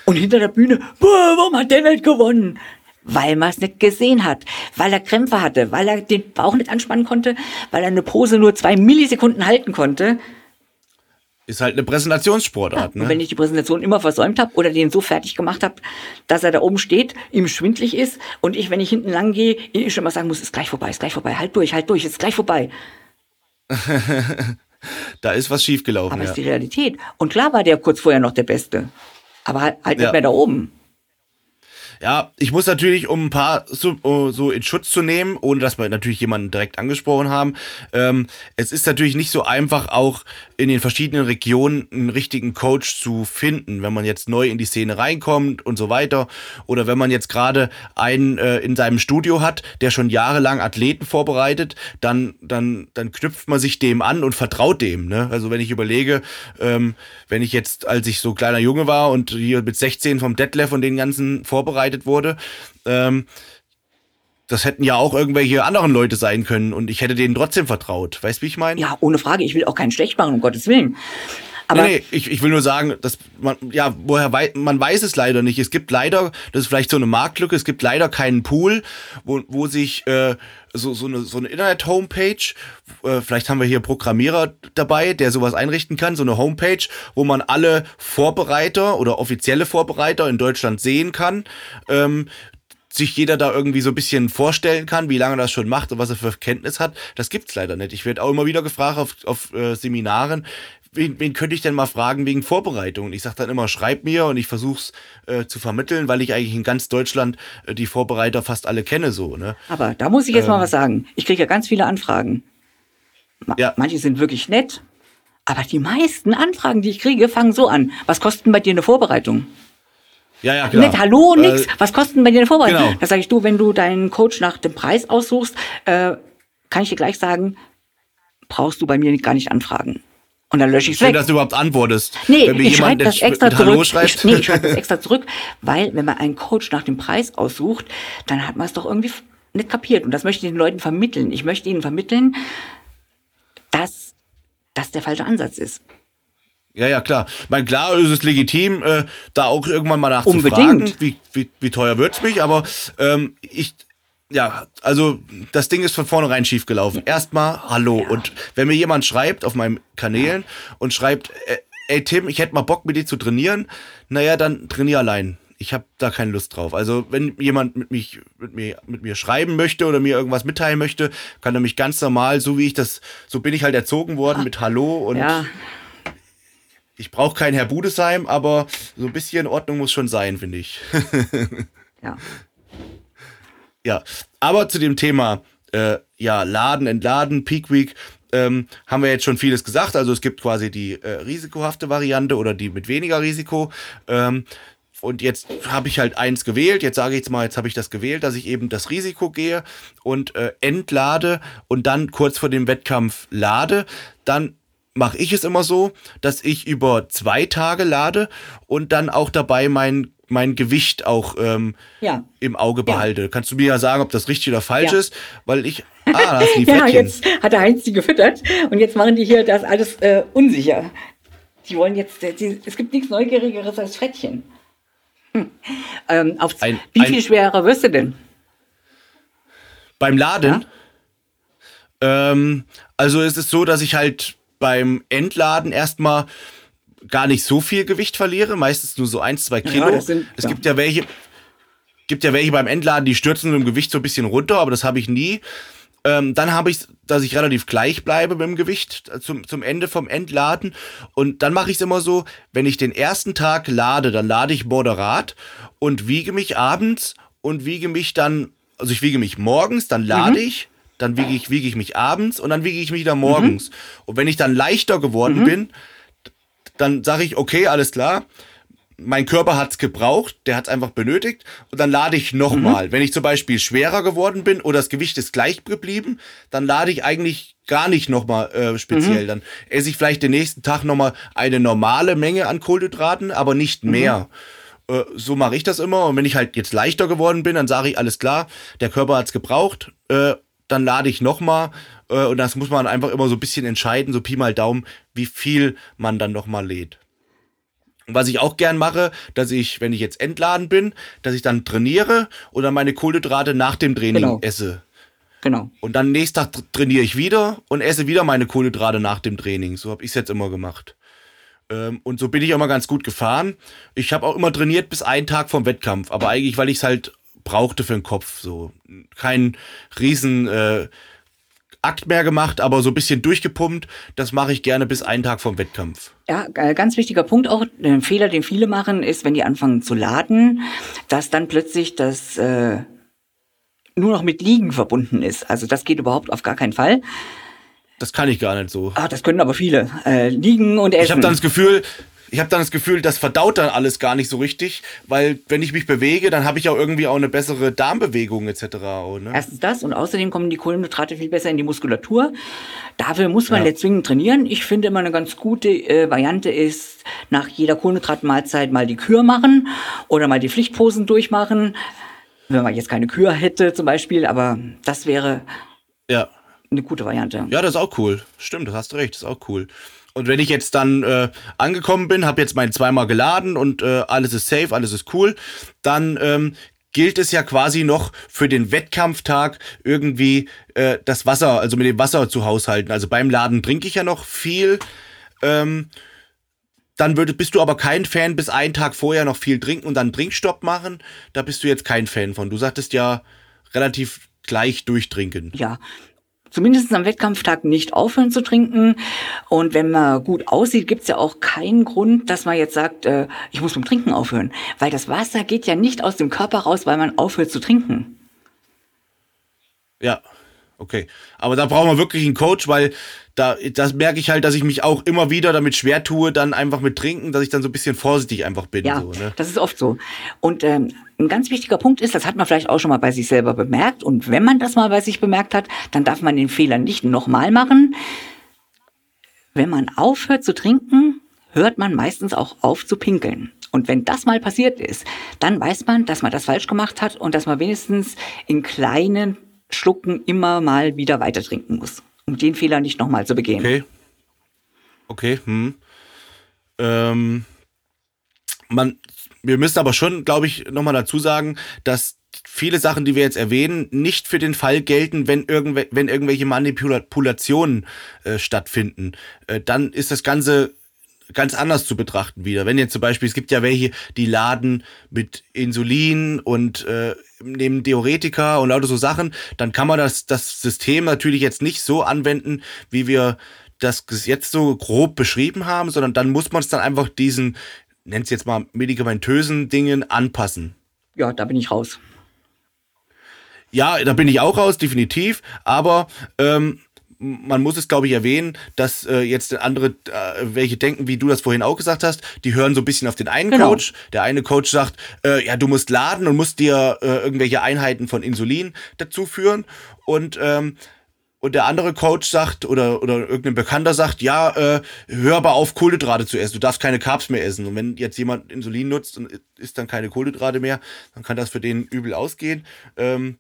Und hinter der Bühne, warum hat der nicht gewonnen? Weil man es nicht gesehen hat, weil er Krämpfe hatte, weil er den Bauch nicht anspannen konnte, weil er eine Pose nur zwei Millisekunden halten konnte. Ist halt eine Präsentationssportart. Und Ne? wenn ich die Präsentation immer versäumt habe oder den so fertig gemacht habe, dass er da oben steht, ihm schwindlig ist und ich, wenn ich hinten lang gehe, ihm schon mal sagen muss, ist gleich vorbei, ist gleich vorbei, halt durch, halt durch, ist gleich vorbei. Da ist was schiefgelaufen. Aber Ja. ist die Realität. Und klar war der kurz vorher noch der Beste. Aber halt, halt Ja. nicht mehr da oben. Ja, ich muss natürlich, um ein paar so, oh, so in Schutz zu nehmen, ohne dass wir natürlich jemanden direkt angesprochen haben, ähm, es ist natürlich nicht so einfach, auch in den verschiedenen Regionen einen richtigen Coach zu finden, wenn man jetzt neu in die Szene reinkommt und so weiter. Oder wenn man jetzt gerade einen äh, in seinem Studio hat, der schon jahrelang Athleten vorbereitet, dann, dann, dann knüpft man sich dem an und vertraut dem. Ne? Also wenn ich überlege, ähm, wenn ich jetzt, als ich so kleiner Junge war und hier mit 16 vom Detlef und den ganzen vorbereitet wurde, ähm, das hätten ja auch irgendwelche anderen Leute sein können und ich hätte denen trotzdem vertraut. Weißt du, wie ich meine? Ja, ohne Frage. Ich will auch keinen schlecht machen, um Gottes Willen. Aber nee, nee, ich, ich will nur sagen, dass man, ja, woher wei man weiß es leider nicht. Es gibt leider, das ist vielleicht so eine Marktlücke, es gibt leider keinen Pool, wo, wo sich äh, so, so eine, so eine Internet-Homepage, äh, vielleicht haben wir hier Programmierer dabei, der sowas einrichten kann, so eine Homepage, wo man alle Vorbereiter oder offizielle Vorbereiter in Deutschland sehen kann. Ähm, sich jeder da irgendwie so ein bisschen vorstellen kann, wie lange das schon macht und was er für Kenntnis hat. Das gibt's leider nicht. Ich werde auch immer wieder gefragt auf, auf äh, Seminaren, wen, wen könnte ich denn mal fragen wegen Vorbereitung? Und ich sage dann immer, schreib mir und ich versuch's äh, zu vermitteln, weil ich eigentlich in ganz Deutschland äh, die Vorbereiter fast alle kenne so. Ne? Aber da muss ich jetzt mal was sagen. Ich kriege ja ganz viele Anfragen. Ma Ja. Manche sind wirklich nett. Aber die meisten Anfragen, die ich kriege, fangen so an. Was kostet denn bei dir eine Vorbereitung? Ja, ja, klar. Nicht Hallo, nix. Äh, Was kostet denn bei dir eine Vorbereitung? genau. Da sage ich, du, wenn du deinen Coach nach dem Preis aussuchst, äh, kann ich dir gleich sagen, brauchst du bei mir gar nicht anfragen. Und dann lösche ich es schön, weg. dass du überhaupt antwortest. Nee, Wenn mir ich schreibe das extra zurück. Ich, nee, ich schreibe das extra zurück, weil wenn man einen Coach nach dem Preis aussucht, dann hat man es doch irgendwie nicht kapiert. Und das möchte ich den Leuten vermitteln. Ich möchte ihnen vermitteln, dass das der falsche Ansatz ist. Ja, ja, klar. Ich meine, klar ist es legitim, äh, da auch irgendwann mal nachzufragen, Unbedingt. wie, wie, wie teuer wird's mich, aber ähm, ich, ja, also das Ding ist von vornherein schief gelaufen. Erstmal Hallo. Und wenn mir jemand schreibt auf meinen Kanälen und schreibt, äh, ey Tim, ich hätte mal Bock mit dir zu trainieren, naja, dann trainier allein. Ich habe da keine Lust drauf. Also wenn jemand mit, mich, mit, mir, mit mir schreiben möchte oder mir irgendwas mitteilen möchte, kann er mich ganz normal, so wie ich das, so bin ich halt erzogen worden mit Hallo und Ja, ich brauche keinen Herr Budesheim, aber so ein bisschen Ordnung muss schon sein, finde ich. ja. ja, aber zu dem Thema äh, ja, Laden, Entladen, Peak Week, ähm, haben wir jetzt schon vieles gesagt. Also es gibt quasi die äh, risikohafte Variante oder die mit weniger Risiko. Ähm, und jetzt habe ich halt eins gewählt. Jetzt sage ich jetzt mal, jetzt habe ich das gewählt, dass ich eben das Risiko gehe und äh, entlade und dann kurz vor dem Wettkampf lade. Dann mache ich es immer so, dass ich über zwei Tage lade und dann auch dabei mein, mein Gewicht auch ähm, Ja. im Auge behalte. Kannst du mir ja sagen, ob das richtig oder falsch Ja. ist? Weil ich. Ah, da hast du die Ja, Fettchen. jetzt hat der Heinz die gefüttert und jetzt machen die hier das alles äh, unsicher. Die wollen jetzt, die, es gibt nichts Neugierigeres als Frettchen. Hm. Ähm, auf, Ein- wie ein- viel schwerer wirst du denn? Beim Laden. Ähm, also es ist so, dass ich halt beim Entladen erstmal gar nicht so viel Gewicht verliere, meistens nur so ein, zwei Kilo. das sind- es ja. gibt ja welche, gibt ja welche beim Entladen, die stürzen im Gewicht so ein bisschen runter, aber das habe ich nie. Ähm, dann habe ich, dass ich relativ gleich bleibe mit dem Gewicht äh, zum, zum Ende vom Entladen. Und dann mache ich es immer so, wenn ich den ersten Tag lade, dann lade ich moderat und wiege mich abends und wiege mich dann, also ich wiege mich morgens, dann lade ich, dann wiege ich, wiege ich mich abends und dann wiege ich mich wieder morgens. Und wenn ich dann leichter geworden bin, dann sage ich, okay, alles klar, mein Körper hat es gebraucht, der hat es einfach benötigt und dann lade ich nochmal. Wenn ich zum Beispiel schwerer geworden bin oder das Gewicht ist gleich geblieben, dann lade ich eigentlich gar nicht nochmal äh, speziell. Dann esse ich vielleicht den nächsten Tag nochmal eine normale Menge an Kohlenhydraten, aber nicht mehr. Äh, so mache ich das immer. Und wenn ich halt jetzt leichter geworden bin, dann sage ich, alles klar, der Körper hat es gebraucht, äh, dann lade ich nochmal. Äh, und das muss man einfach immer so ein bisschen entscheiden, so Pi mal Daumen, wie viel man dann nochmal lädt. Was ich auch gern mache, dass ich, wenn ich jetzt entladen bin, dass ich dann trainiere und dann meine Kohlenhydrate nach dem Training Genau. esse. Genau. Und dann nächsten Tag tr- trainiere ich wieder und esse wieder meine Kohlenhydrate nach dem Training. So habe ich es jetzt immer gemacht. Ähm, und so bin ich immer ganz gut gefahren. Ich habe auch immer trainiert bis einen Tag vom Wettkampf, aber eigentlich, weil ich es halt brauchte für den Kopf. So kein riesen äh, Akt mehr gemacht, aber so ein bisschen durchgepumpt. Das mache ich gerne bis einen Tag vom Wettkampf. Ja, äh, ganz wichtiger Punkt auch, ein Fehler, den viele machen, ist, wenn die anfangen zu laden, dass dann plötzlich das äh, nur noch mit Liegen verbunden ist. Also das geht überhaupt auf gar keinen Fall. Das kann ich gar nicht so. Ah, das können aber viele. Äh, liegen und essen. Ich habe dann das Gefühl, ich habe dann das Gefühl, das verdaut dann alles gar nicht so richtig, weil wenn ich mich bewege, dann habe ich auch irgendwie auch eine bessere Darmbewegung etc. Auch, ne? Erstens das und außerdem kommen die Kohlenhydrate viel besser in die Muskulatur. Dafür muss man Ja. zwingend trainieren. Ich finde immer eine ganz gute äh, Variante ist, nach jeder Kohlenhydratmahlzeit mal die Kür machen oder mal die Pflichtposen durchmachen. Wenn man jetzt keine Kür hätte zum Beispiel, aber das wäre Ja. eine gute Variante. Ja, das ist auch cool. Stimmt, das hast du recht, das ist auch cool. Und wenn ich jetzt dann äh, angekommen bin, habe jetzt mein zweimal geladen und äh, alles ist safe, alles ist cool, dann ähm, gilt es ja quasi noch für den Wettkampftag irgendwie äh, das Wasser, also mit dem Wasser zu haushalten. Also beim Laden trinke ich ja noch viel. Ähm, dann würde, bist du aber kein Fan, bis einen Tag vorher noch viel trinken und dann Trinkstopp machen. Da bist du jetzt kein Fan von. Du sagtest ja relativ gleich durchtrinken. Ja. Zumindest am Wettkampftag nicht aufhören zu trinken. Und wenn man gut aussieht, gibt's ja auch keinen Grund, dass man jetzt sagt, äh, ich muss mit Trinken aufhören. Weil das Wasser geht ja nicht aus dem Körper raus, weil man aufhört zu trinken. Ja, okay. Aber da brauchen wir wirklich einen Coach, weil da, das merke ich halt, dass ich mich auch immer wieder damit schwer tue, dann einfach mit Trinken, dass ich dann so ein bisschen vorsichtig einfach bin. Ja, so, ne? das ist oft so. Und ähm, ein ganz wichtiger Punkt ist, das hat man vielleicht auch schon mal bei sich selber bemerkt. Und wenn man das mal bei sich bemerkt hat, dann darf man den Fehler nicht nochmal machen. Wenn man aufhört zu trinken, hört man meistens auch auf zu pinkeln. Und wenn das mal passiert ist, dann weiß man, dass man das falsch gemacht hat und dass man wenigstens in kleinen Schlucken immer mal wieder weiter trinken muss, um den Fehler nicht nochmal zu begehen. Okay. Okay, hm. Ähm, man, wir müssen aber schon, glaube ich, nochmal dazu sagen, dass viele Sachen, die wir jetzt erwähnen, nicht für den Fall gelten, wenn, irgendwe wenn irgendwelche Manipulationen äh, stattfinden. Äh, dann ist das Ganze ganz anders zu betrachten wieder. Wenn jetzt zum Beispiel, es gibt ja welche, die laden mit Insulin und äh, nehmen Diuretika und lauter so Sachen, dann kann man das, das System natürlich jetzt nicht so anwenden, wie wir das jetzt so grob beschrieben haben, sondern dann muss man es dann einfach diesen, nennt es jetzt mal medikamentösen Dingen anpassen. Ja, da bin ich raus. Ja, da bin ich auch raus, definitiv. Aber ähm, man muss es, glaube ich, erwähnen, dass äh, jetzt andere, äh, welche denken, wie du das vorhin auch gesagt hast, die hören so ein bisschen auf den einen Genau. Coach. Der eine Coach sagt, äh, ja, du musst laden und musst dir äh, irgendwelche Einheiten von Insulin dazu führen. Und ähm, und der andere Coach sagt oder, oder irgendein Bekannter sagt, ja, äh, hör aber auf, Kohlenhydrate zu essen. Du darfst keine Carbs mehr essen. Und wenn jetzt jemand Insulin nutzt und isst dann keine Kohlenhydrate mehr, dann kann das für den übel ausgehen. Ähm,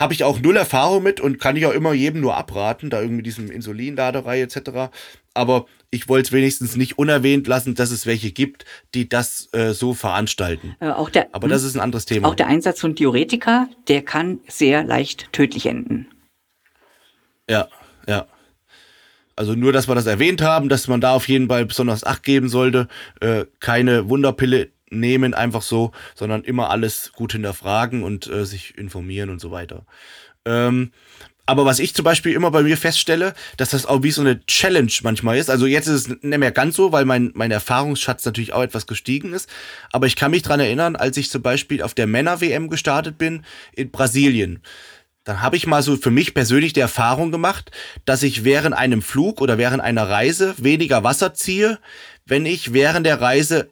habe ich auch null Erfahrung mit und kann ich auch immer jedem nur abraten, da irgendwie diesem Insulinladerei etc. Aber ich wollte es wenigstens nicht unerwähnt lassen, dass es welche gibt, die das äh, so veranstalten. Äh, auch der, Aber das ist ein anderes Thema. Auch der Einsatz von Diuretika, der kann sehr leicht tödlich enden. Ja, ja. Also nur, dass wir das erwähnt haben, dass man da auf jeden Fall besonders Acht geben sollte. Äh, keine Wunderpille nehmen einfach so, sondern immer alles gut hinterfragen und äh, sich informieren und so weiter. Ähm, aber was ich zum Beispiel immer bei mir feststelle, dass das auch wie so eine Challenge manchmal ist. Also jetzt ist es nicht mehr ganz so, weil mein, mein Erfahrungsschatz natürlich auch etwas gestiegen ist. Aber ich kann mich dran erinnern, als ich zum Beispiel auf der Männer-WM gestartet bin in Brasilien dann habe ich mal so für mich persönlich die Erfahrung gemacht, dass ich während einem Flug oder während einer Reise weniger Wasser ziehe, wenn ich während der Reise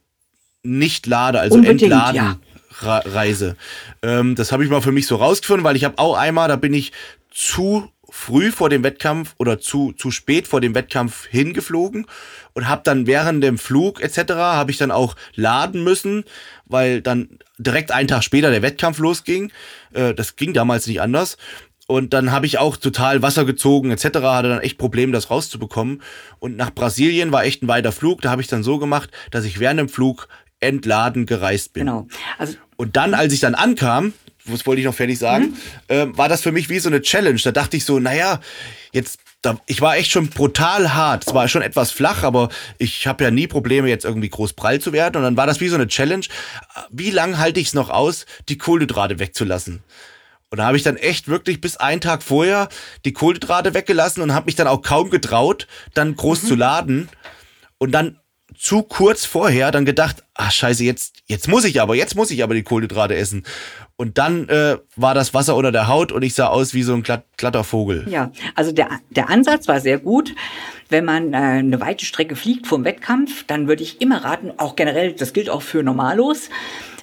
nicht lade, also Unbedingt, entladen ja. reise. Ähm, das habe ich mal für mich so rausgefunden, weil ich habe auch einmal, da bin ich zu früh vor dem Wettkampf oder zu, zu spät vor dem Wettkampf hingeflogen und habe dann während dem Flug etc. habe ich dann auch laden müssen, weil dann direkt einen Tag später der Wettkampf losging. Äh, das ging damals nicht anders. Und dann habe ich auch total Wasser gezogen etc. Hatte dann echt Probleme, das rauszubekommen. Und nach Brasilien war echt ein weiter Flug. Da habe ich dann so gemacht, dass ich während dem Flug entladen gereist bin. Genau. Also, Und dann, als ich dann ankam, das wollte ich noch fertig sagen, äh, war das für mich wie so eine Challenge. Da dachte ich so, naja, jetzt, ich war echt schon brutal hart. Es war schon etwas flach, aber ich habe ja nie Probleme, jetzt irgendwie groß prall zu werden. Und dann war das wie so eine Challenge. Wie lange halte ich es noch aus, die Kohlenhydrate wegzulassen? Und da habe ich dann echt wirklich bis einen Tag vorher die Kohlenhydrate weggelassen und habe mich dann auch kaum getraut, dann groß zu laden. Und dann zu kurz vorher dann gedacht, ah scheiße, jetzt, jetzt muss ich aber, jetzt muss ich aber die Kohlenhydrate essen. Und dann äh, war das Wasser unter der Haut und ich sah aus wie so ein glatt, glatter Vogel. Ja, also der, der Ansatz war sehr gut. Wenn man äh, eine weite Strecke fliegt vom Wettkampf, dann würde ich immer raten, auch generell, das gilt auch für Normalos,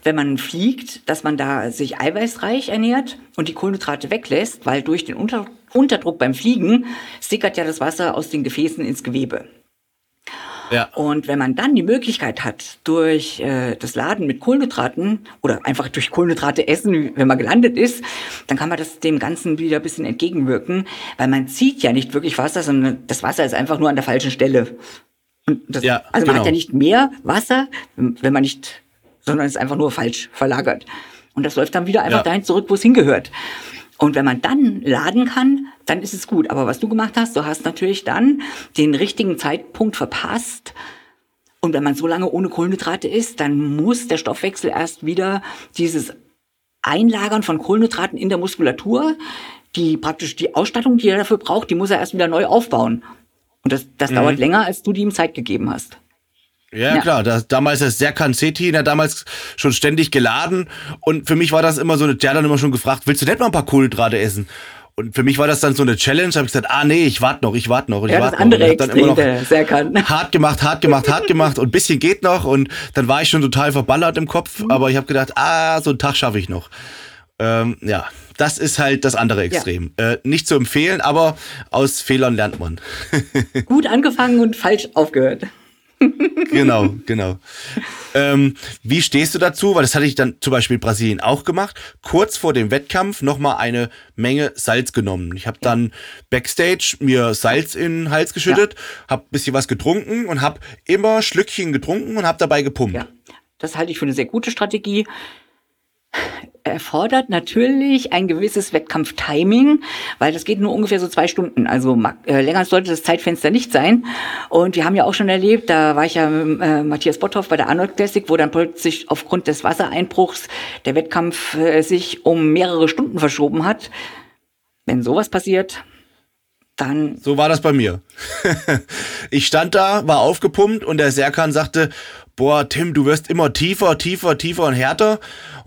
wenn man fliegt, dass man da sich eiweißreich ernährt und die Kohlenhydrate weglässt, weil durch den Unter Unterdruck beim Fliegen sickert ja das Wasser aus den Gefäßen ins Gewebe. Ja. Und wenn man dann die Möglichkeit hat, durch äh, das Laden mit Kohlenhydraten oder einfach durch Kohlenhydrate essen, wenn man gelandet ist, dann kann man das dem Ganzen wieder ein bisschen entgegenwirken, weil man zieht ja nicht wirklich Wasser, sondern das Wasser ist einfach nur an der falschen Stelle. Das, Ja, also man genau. hat ja nicht mehr Wasser, wenn man nicht, sondern es ist einfach nur falsch verlagert. Und das läuft dann wieder einfach Ja. dahin zurück, wo es hingehört. Und wenn man dann laden kann, dann ist es gut. Aber was du gemacht hast, du hast natürlich dann den richtigen Zeitpunkt verpasst. Und wenn man so lange ohne Kohlenhydrate ist, dann muss der Stoffwechsel erst wieder dieses Einlagern von Kohlenhydraten in der Muskulatur, die praktisch die Ausstattung, die er dafür braucht, die muss er erst wieder neu aufbauen. Und das, das dauert länger, als du die ihm Zeit gegeben hast. Ja, Ja. klar. Das, damals ist Serkan Setin, hat damals schon ständig geladen. Und für mich war das immer so eine, der hat dann immer schon gefragt, willst du nicht mal ein paar Kohlenhydrate essen? Und für mich war das dann so eine Challenge. Habe ich gesagt, ah nee, ich warte noch, ich warte noch, ich Ja, das warte noch. andere Und hab dann immer der noch Serkan. hart gemacht, hart gemacht, hart gemacht und ein bisschen geht noch. Und dann war ich schon total verballert im Kopf. Mhm. Aber ich habe gedacht, ah, so einen Tag schaffe ich noch. Ähm, ja, das ist halt das andere Extrem. Äh, nicht zu empfehlen, aber aus Fehlern lernt man. Gut angefangen und falsch aufgehört. Genau, genau. Ähm, wie stehst du dazu? Weil das hatte ich dann zum Beispiel in Brasilien auch gemacht. Kurz vor dem Wettkampf nochmal eine Menge Salz genommen. Ich habe dann backstage mir Salz in den Hals geschüttet, hab ein bisschen was getrunken und habe immer Schlückchen getrunken und habe dabei gepumpt. Ja, das halte ich für eine sehr gute Strategie. Erfordert natürlich ein gewisses Wettkampftiming, weil das geht nur ungefähr so zwei Stunden. Also äh, länger sollte das Zeitfenster nicht sein. Und wir haben ja auch schon erlebt, da war ich ja mit äh, Matthias Botthoff bei der Arnold Classic, wo dann plötzlich aufgrund des Wassereinbruchs der Wettkampf äh, sich um mehrere Stunden verschoben hat. Wenn sowas passiert, dann So war das bei mir. ich stand da, war aufgepumpt und der Serkan sagte, boah, Tim, du wirst immer tiefer, tiefer, tiefer und härter.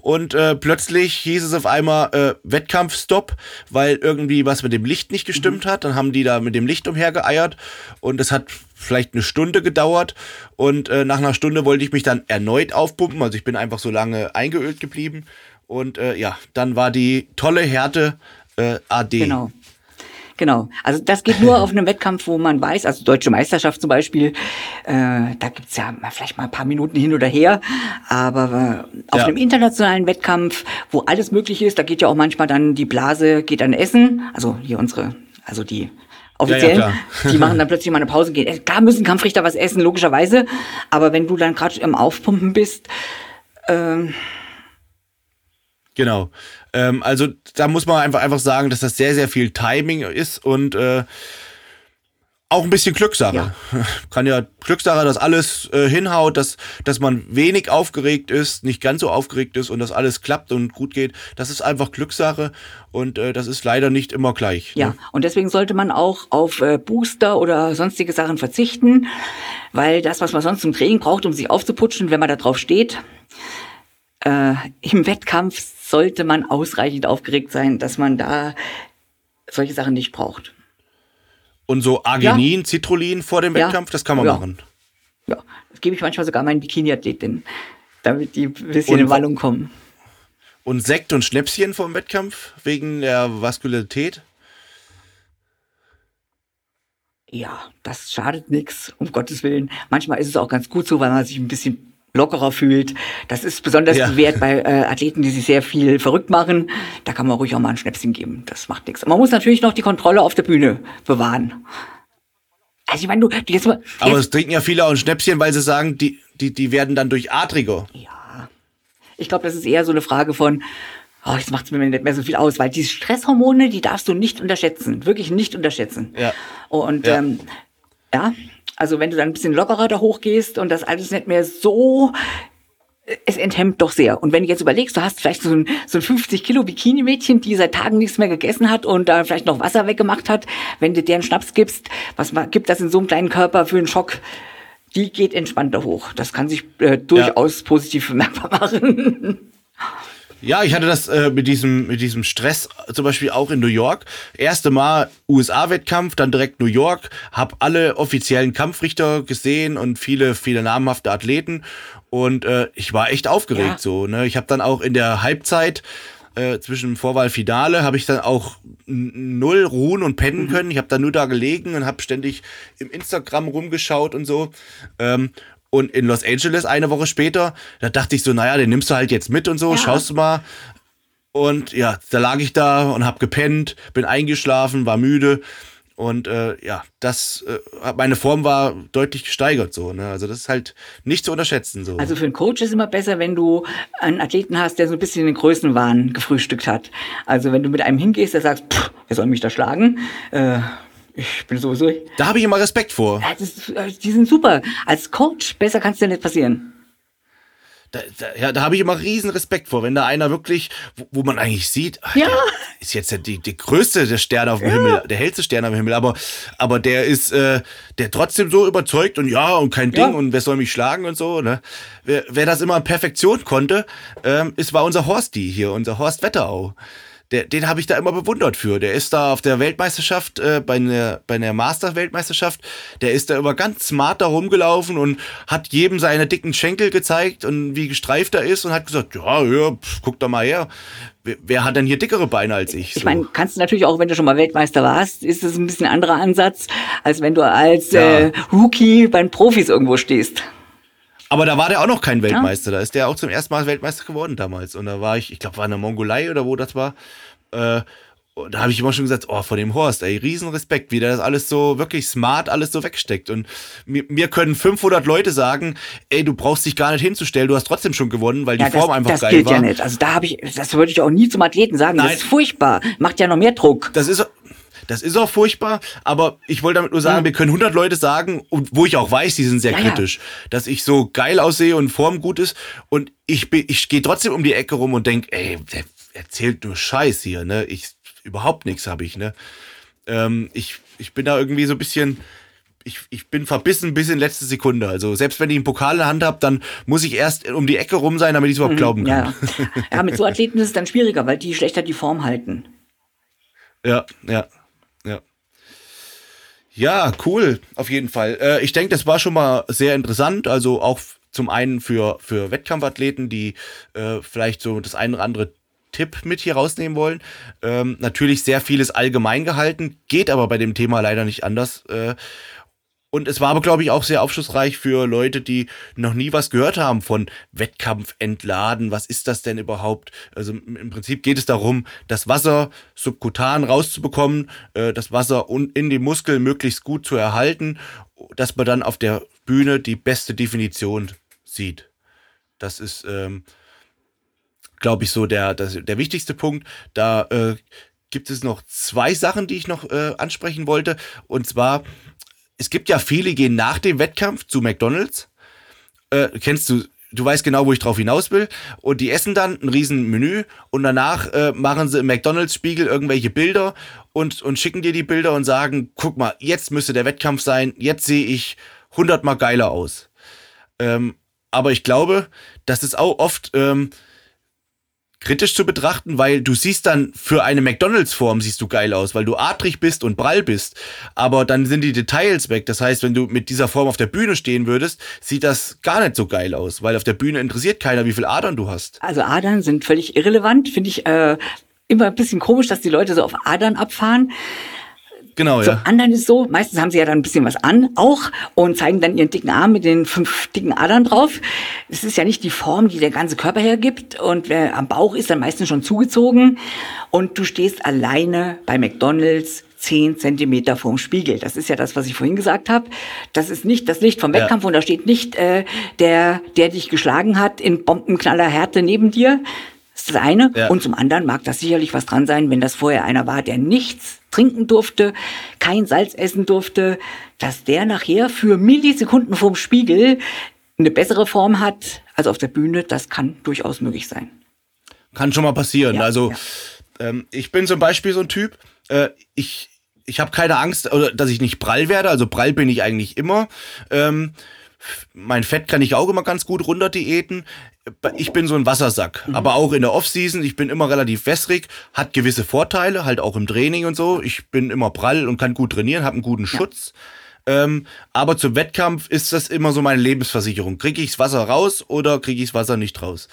Und äh, plötzlich hieß es auf einmal äh, Wettkampfstopp, weil irgendwie was mit dem Licht nicht gestimmt hat. Dann haben die da mit dem Licht umhergeeiert und es hat vielleicht eine Stunde gedauert. Und äh, nach einer Stunde wollte ich mich dann erneut aufpumpen. Also ich bin einfach so lange eingeölt geblieben. Und äh, ja, dann war die tolle Härte äh, AD. Genau. Genau. Also das geht nur auf einem Wettkampf, wo man weiß, also Deutsche Meisterschaft zum Beispiel, äh, da gibt's ja mal- vielleicht mal ein paar Minuten hin oder her, aber äh, auf Ja. einem internationalen Wettkampf, wo alles möglich ist, da geht ja auch manchmal dann die Blase, geht dann essen, also hier unsere, also die Offiziellen, klar. die machen dann plötzlich mal eine Pause, gehen. Äh, Klar müssen Kampfrichter was essen, logischerweise, aber wenn du dann gerade im Aufpumpen bist, ähm, Genau. Ähm, also da muss man einfach, einfach sagen, dass das sehr, sehr viel Timing ist und äh, auch ein bisschen Glückssache. Ja. Kann ja Glückssache, dass alles äh, hinhaut, dass, dass man wenig aufgeregt ist, nicht ganz so aufgeregt ist und dass alles klappt und gut geht. Das ist einfach Glückssache und äh, das ist leider nicht immer gleich. Ja, Ne? und deswegen sollte man auch auf äh, Booster oder sonstige Sachen verzichten, weil das, was man sonst zum Training braucht, um sich aufzuputschen, wenn man da drauf steht, äh, im Wettkampf sollte man ausreichend aufgeregt sein, dass man da solche Sachen nicht braucht. Und so Arginin, Citrullin vor dem Ja. Wettkampf, das kann man Ja. machen. Ja, das gebe ich manchmal sogar meinen Bikini-Athletinnen, damit die ein bisschen Und in wa- Wallung kommen. Und Sekt und Schnäpschen vor dem Wettkampf wegen der Vaskularität. Ja, das schadet nichts, um Gottes Willen. Manchmal ist es auch ganz gut so, weil man sich ein bisschen lockerer fühlt. Das ist besonders Ja. bewährt bei äh, Athleten, die sich sehr viel verrückt machen. Da kann man ruhig auch mal ein Schnäpschen geben. Das macht nichts. Man muss natürlich noch die Kontrolle auf der Bühne bewahren. Also ich meine, du, du jetzt mal, Aber jetzt, es trinken ja viele auch ein Schnäpschen, weil sie sagen, die, die, die werden dann durch adriger. ja, ich glaube, das ist eher so eine Frage von, oh, jetzt macht es mir nicht mehr so viel aus, weil diese Stresshormone, die darfst du nicht unterschätzen, wirklich nicht unterschätzen. Ja. Und Ja. ähm, ja, also wenn du dann ein bisschen lockerer da hochgehst und das alles nicht mehr so es enthemmt doch sehr. Und wenn du jetzt überlegst, du hast vielleicht so ein, so ein 50 Kilo Bikini-Mädchen, die seit Tagen nichts mehr gegessen hat und da vielleicht noch Wasser weggemacht hat, wenn du deren Schnaps gibst, was gibt das in so einem kleinen Körper für einen Schock? Die geht entspannter hoch. Das kann sich äh, durchaus positiv bemerkbar machen. Ja, ich hatte das äh, mit, diesem, mit diesem Stress zum Beispiel auch in New York. Erste Mal USA-Wettkampf, dann direkt New York, hab alle offiziellen Kampfrichter gesehen und viele, viele namhafte Athleten. Und äh, ich war echt aufgeregt Ja. so. Ne? Ich habe dann auch in der Halbzeit äh, zwischen Vorwahl Finale habe ich dann auch null ruhen und pennen Mhm. können. Ich habe dann nur da gelegen und habe ständig im Instagram rumgeschaut und so. Ähm, und in Los Angeles eine Woche später, da dachte ich so, naja, den nimmst du halt jetzt mit und so, Ja. schaust du mal. Und ja, da lag ich da und hab gepennt, bin eingeschlafen, war müde. Und äh, ja, das, äh, meine Form war deutlich gesteigert so. Ne? Also das ist halt nicht zu unterschätzen so. Also für einen Coach ist immer besser, wenn du einen Athleten hast, der so ein bisschen den Größenwahn gefrühstückt hat. Also wenn du mit einem hingehst, der sagt, pff, wer soll mich da schlagen? Äh, ich bin sowieso. da habe ich immer Respekt vor. Ja, ist, äh, die sind super. Als Coach, besser kann es dir nicht passieren. Da, da, ja, da habe ich immer riesen Respekt vor, wenn da einer wirklich, wo, wo man eigentlich sieht, ach, Ja. der ist jetzt der, die, die größte der Sterne auf dem Himmel, der hellste Stern auf dem Himmel, aber, aber der ist, äh, der trotzdem so überzeugt und ja und kein Ding Ja. und wer soll mich schlagen und so, ne? Wer, wer das immer in Perfektion konnte, ähm, ist war unser Horsti hier, unser Horst Wetterau. Der, den habe ich da immer bewundert für. Der ist da auf der Weltmeisterschaft, äh, bei der, bei der Master-Weltmeisterschaft, der ist da immer ganz smart da rumgelaufen und hat jedem seine dicken Schenkel gezeigt und wie gestreift er ist und hat gesagt, ja, ja, pf, guck doch mal her. Wer, wer hat denn hier dickere Beine als ich? Ich meine, kannst du natürlich auch, wenn du schon mal Weltmeister warst, ist es ein bisschen ein anderer Ansatz, als wenn du als Ja. äh, Rookie bei den Profis irgendwo stehst. Aber da war der auch noch kein Weltmeister. Da ist der auch zum ersten Mal Weltmeister geworden damals. Und da war ich, ich glaube, war in der Mongolei oder wo das war. Äh, und da habe ich immer schon gesagt, oh, von dem Horst, ey, riesen Respekt, wie der das alles so wirklich smart alles so wegsteckt. Und mir, mir können 500 Leute sagen, ey, du brauchst dich gar nicht hinzustellen, du hast trotzdem schon gewonnen, weil die Ja, Form das, einfach das geil gilt war. ja nicht. Also da habe ich, das würde ich auch nie zum Athleten sagen. Nein. Das ist furchtbar. Macht ja noch mehr Druck. Das ist, das ist auch furchtbar, aber ich wollte damit nur sagen, wir können 100 Leute sagen, und wo ich auch weiß, die sind sehr Ja, ja. kritisch, dass ich so geil aussehe und Form gut ist und ich, bin- ich gehe trotzdem um die Ecke rum und denk, ey, der erzählt nur Scheiß hier, ne? Ich, überhaupt nichts habe ich, ne? Ähm, ich, ich bin da irgendwie so ein bisschen, ich, ich bin verbissen bis in letzte Sekunde. Also selbst wenn ich einen Pokal in der Hand habe, dann muss ich erst um die Ecke rum sein, damit ich es überhaupt glauben kann. Mhm, Ja. ja, mit so Athleten ist es dann schwieriger, weil die schlechter die Form halten. Ja, ja, ja. Ja, cool, auf jeden Fall. Äh, ich denke, das war schon mal sehr interessant. Also auch zum einen für, für Wettkampfathleten, die äh, vielleicht so das ein oder andere Tipp mit hier rausnehmen wollen. Ähm, natürlich sehr vieles allgemein gehalten, geht aber bei dem Thema leider nicht anders. Äh, und es war aber, glaube ich, auch sehr aufschlussreich für Leute, die noch nie was gehört haben von Wettkampf entladen. Was ist das denn überhaupt? Also im Prinzip geht es darum, das Wasser subkutan rauszubekommen, äh, das Wasser in die Muskeln möglichst gut zu erhalten, dass man dann auf der Bühne die beste Definition sieht. Das ist, ähm, glaube ich, so der, der wichtigste Punkt. Da äh, gibt es noch zwei Sachen, die ich noch äh, ansprechen wollte. Und zwar, es gibt ja viele, gehen nach dem Wettkampf zu McDonalds. Äh, kennst du, du weißt genau, wo ich drauf hinaus will. Und die essen dann ein riesen Menü und danach äh, machen sie im McDonalds-Spiegel irgendwelche Bilder und, und schicken dir die Bilder und sagen, guck mal, jetzt müsste der Wettkampf sein, jetzt sehe ich hundertmal geiler aus. Ähm, aber ich glaube, das ist auch oft ähm, kritisch zu betrachten, weil du siehst dann für eine McDonalds-Form siehst du geil aus, weil du adrig bist und prall bist. Aber dann sind die Details weg. Das heißt, wenn du mit dieser Form auf der Bühne stehen würdest, sieht das gar nicht so geil aus, weil auf der Bühne interessiert keiner, wie viel Adern du hast. Also Adern sind völlig irrelevant. Finde ich äh, immer ein bisschen komisch, dass die Leute so auf Adern abfahren. Genau, Zum ja. anderen ist es so, meistens haben sie ja dann ein bisschen was an, auch, und zeigen dann ihren dicken Arm mit den fünf dicken Adern drauf. Es ist ja nicht die Form, die der ganze Körper hergibt. Und wer am Bauch ist, dann meistens schon zugezogen. Und du stehst alleine bei McDonalds zehn Zentimeter vorm Spiegel. Das ist ja das, was ich vorhin gesagt habe. Das ist nicht das Licht vom Ja. Wettkampf und da steht nicht äh, der, der dich geschlagen hat in Bombenknallerhärte neben dir. Das ist das eine. Ja. Und zum anderen mag das sicherlich was dran sein, wenn das vorher einer war, der nichts trinken durfte, kein Salz essen durfte, dass der nachher für Millisekunden vorm Spiegel eine bessere Form hat als auf der Bühne. Das kann durchaus möglich sein. Kann schon mal passieren. Ja, also ja. ähm, ich bin zum Beispiel so ein Typ, äh, ich, ich habe keine Angst, oder, dass ich nicht prall werde. Also prall bin ich eigentlich immer. Ähm, mein Fett kann ich auch immer ganz gut runter diäten. Ich bin so ein Wassersack, Mhm. aber auch in der Offseason, ich bin immer relativ wässrig, hat gewisse Vorteile, halt auch im Training und so. Ich bin immer prall und kann gut trainieren, habe einen guten Schutz. Ähm, aber zum Wettkampf ist das immer so meine Lebensversicherung. Kriege ich das Wasser raus oder kriege ich das Wasser nicht raus?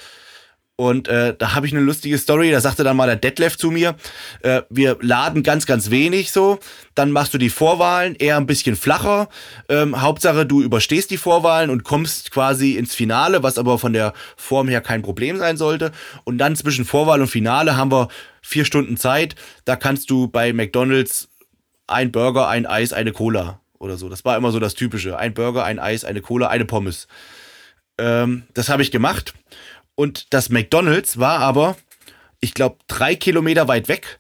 Und äh, da habe ich eine lustige Story, da sagte dann mal der Detlef zu mir, äh, wir laden ganz, ganz wenig so, dann machst du die Vorwahlen eher ein bisschen flacher. Ähm, Hauptsache, du überstehst die Vorwahlen und kommst quasi ins Finale, was aber von der Form her kein Problem sein sollte. Und dann zwischen Vorwahl und Finale haben wir vier Stunden Zeit. Da kannst du bei McDonalds ein Burger, ein Eis, eine Cola oder so. Das war immer so das Typische. Ein Burger, ein Eis, eine Cola, eine Pommes. Ähm, das habe ich gemacht. Und das McDonald's war aber, ich glaube, drei Kilometer weit weg.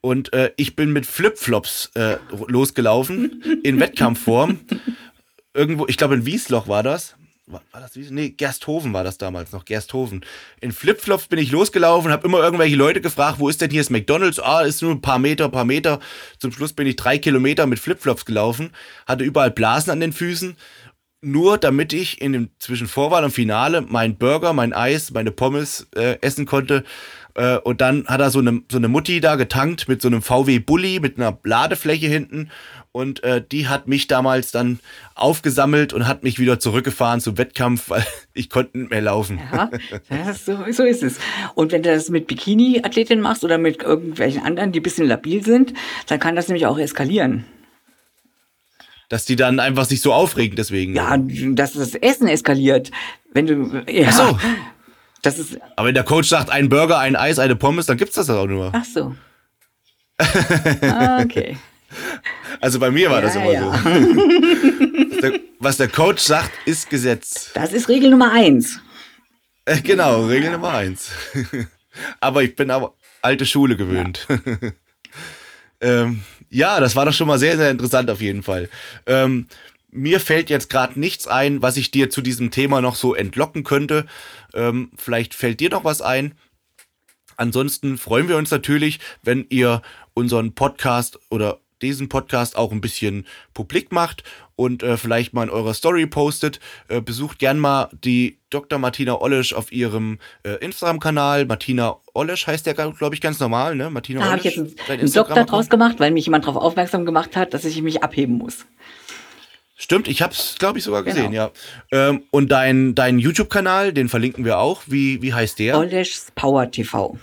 Und äh, ich bin mit Flipflops äh, losgelaufen in Wettkampfform. Irgendwo, ich glaube in Wiesloch war das. War, war das Wiesloch? Nee, Gersthofen war das damals noch, Gersthofen. In Flipflops bin ich losgelaufen, habe immer irgendwelche Leute gefragt, wo ist denn hier das McDonald's? Ah, ist nur ein paar Meter, paar Meter. Zum Schluss bin ich drei Kilometer mit Flipflops gelaufen, hatte überall Blasen an den Füßen nur damit ich in dem zwischen Vorwahl und Finale meinen Burger, mein Eis, meine Pommes äh, essen konnte. Äh, und dann hat er so eine, so eine Mutti da getankt mit so einem VW Bulli mit einer Ladefläche hinten. Und äh, die hat mich damals dann aufgesammelt und hat mich wieder zurückgefahren zum Wettkampf, weil ich konnte nicht mehr laufen. Ja, das so, so ist es. Und wenn du das mit Bikini-Athletinnen machst oder mit irgendwelchen anderen, die ein bisschen labil sind, dann kann das nämlich auch eskalieren. Dass die dann einfach sich so aufregen deswegen. Ja, dass das Essen eskaliert. Wenn du, ja. Ach so. Das ist, Aber wenn der Coach sagt, ein Burger, ein Eis, eine Pommes, dann gibt's das auch nur. ach so. Okay. Also bei mir war das Ja, immer ja. so. Was der, was der Coach sagt, ist Gesetz. Das ist Regel Nummer eins. Äh, Genau, Regel Nummer eins. aber ich bin aber alte Schule gewöhnt. Ja. ähm, ja, das war doch schon mal sehr, sehr interessant auf jeden Fall. Ähm, mir fällt jetzt gerade nichts ein, was ich dir zu diesem Thema noch so entlocken könnte. Ähm, vielleicht fällt dir noch was ein. Ansonsten freuen wir uns natürlich, wenn ihr unseren Podcast oder diesen Podcast auch ein bisschen publik macht und äh, vielleicht mal in eurer Story postet. Äh, besucht gern mal die Dr. Martina Ollesch auf ihrem äh, Instagram-Kanal. Martina Ollesch heißt der, glaube ich, ganz normal, ne? Martina Da habe ich jetzt einen, Doktor draus gemacht, weil mich jemand darauf aufmerksam gemacht hat, dass ich mich abheben muss. Stimmt, ich habe es, glaube ich, sogar gesehen, Genau. ja. Ähm, und dein, dein YouTube-Kanal, den verlinken wir auch. Wie, wie heißt der? Olesch's Power TV.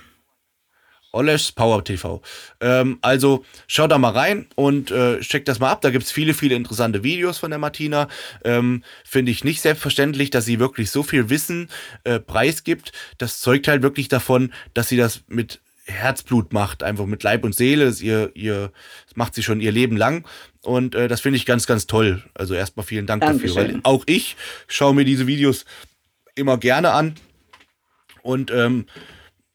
Olesch's Power TV. Ähm, also schaut da mal rein und äh, checkt das mal ab. Da gibt's viele, viele interessante Videos von der Martina. Ähm, Finde ich nicht selbstverständlich, dass sie wirklich so viel Wissen äh, preisgibt. Das zeugt halt wirklich davon, dass sie das mit Herzblut macht, einfach mit Leib und Seele. Das, ihr, ihr, das macht sie schon ihr Leben lang. Und äh, das finde ich ganz, ganz toll. Also erstmal vielen Dank dafür. Weil Dankeschön. auch ich schaue mir diese Videos immer gerne an. Und ähm,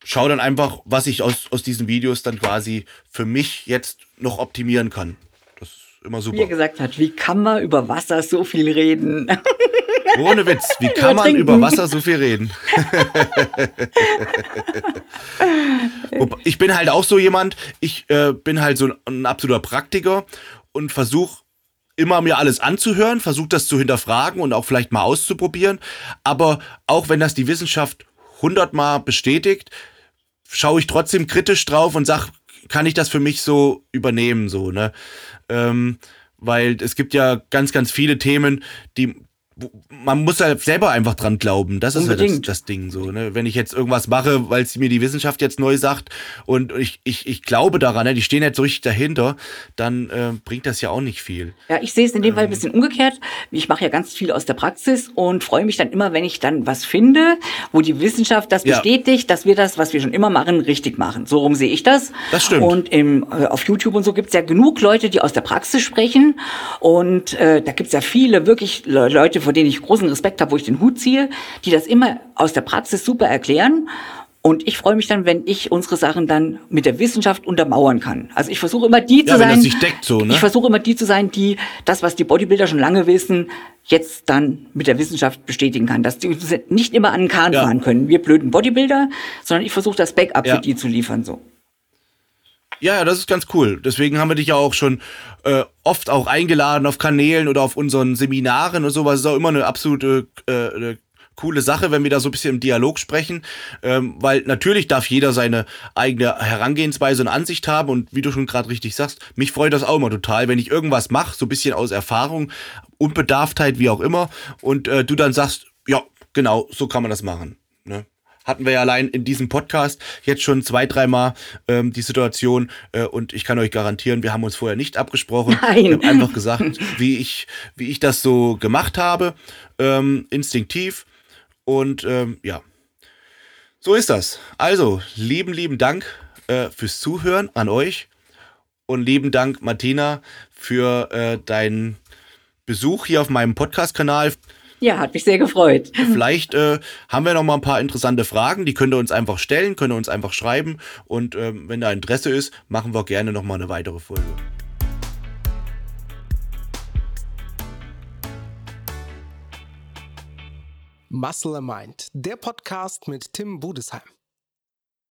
schau dann einfach, was ich aus, aus diesen Videos dann quasi für mich jetzt noch optimieren kann. Das ist immer Wie er super. gesagt hat, wie kann man über Wasser so viel reden? Ohne Witz, wie kann man über Wasser so viel reden? Ich bin halt auch so jemand, ich äh, bin halt so ein, ein absoluter Praktiker und versuche immer mir alles anzuhören, versuche das zu hinterfragen und auch vielleicht mal auszuprobieren. Aber auch wenn das die Wissenschaft hundertmal bestätigt, schaue ich trotzdem kritisch drauf und sag, kann ich das für mich so übernehmen, so, ne? Ähm, weil es gibt ja ganz, ganz viele Themen, die, man muss halt selber einfach dran glauben. Das ist ja das, Unbedingt. das Ding so. Ne? Wenn ich jetzt irgendwas mache, weil sie mir die Wissenschaft jetzt neu sagt und ich, ich, ich glaube daran, ne? die stehen jetzt so richtig dahinter, dann äh, bringt das ja auch nicht viel. Ja, ich sehe es in dem Fall ein bisschen umgekehrt. Ich mache ja ganz viel aus der Praxis und freue mich dann immer, wenn ich dann was finde, wo die Wissenschaft das Ja. bestätigt, dass wir das, was wir schon immer machen, richtig machen. So rum sehe ich das. Das stimmt. Und im, äh, auf YouTube und so gibt's ja genug Leute, die aus der Praxis sprechen. Und äh, da gibt's ja viele wirklich Le Leute, vor denen ich großen Respekt habe, wo ich den Hut ziehe, die das immer aus der Praxis super erklären. Und ich freue mich dann, wenn ich unsere Sachen dann mit der Wissenschaft untermauern kann. Also ich versuche immer die Ja, zu wenn das sein. deckt so, ne? Ich versuche immer die zu sein, die das, was die Bodybuilder schon lange wissen, jetzt dann mit der Wissenschaft bestätigen kann. Dass die nicht immer an den Kahn Ja. fahren können. Wir blöden Bodybuilder, sondern ich versuche das Backup Ja. für die zu liefern. So. Ja, ja, das ist ganz cool. Deswegen haben wir dich ja auch schon äh, oft auch eingeladen auf Kanälen oder auf unseren Seminaren und sowas. Ist auch immer eine absolute äh, eine coole Sache, wenn wir da so ein bisschen im Dialog sprechen. Ähm, weil natürlich darf jeder seine eigene Herangehensweise und Ansicht haben. Und wie du schon gerade richtig sagst, mich freut das auch immer total, wenn ich irgendwas mache, so ein bisschen aus Erfahrung, Unbedarftheit, wie auch immer. Und äh, du dann sagst, ja, genau, so kann man das machen. Hatten wir ja allein in diesem Podcast jetzt schon zwei, dreimal ähm, die Situation äh, und ich kann euch garantieren, wir haben uns vorher nicht abgesprochen. Nein. Wir haben einfach gesagt, wie ich, wie ich das so gemacht habe, ähm, instinktiv und ähm, ja, so ist das. Also, lieben, lieben Dank äh, fürs Zuhören an euch und lieben Dank, Martina, für äh, deinen Besuch hier auf meinem Podcast-Kanal. Ja, hat mich sehr gefreut. Vielleicht äh, haben wir noch mal ein paar interessante Fragen, die könnt ihr uns einfach stellen, könnt ihr uns einfach schreiben und ähm, wenn da Interesse ist, machen wir gerne noch mal eine weitere Folge. Muscle and Mind, der Podcast mit Tim Budesheim.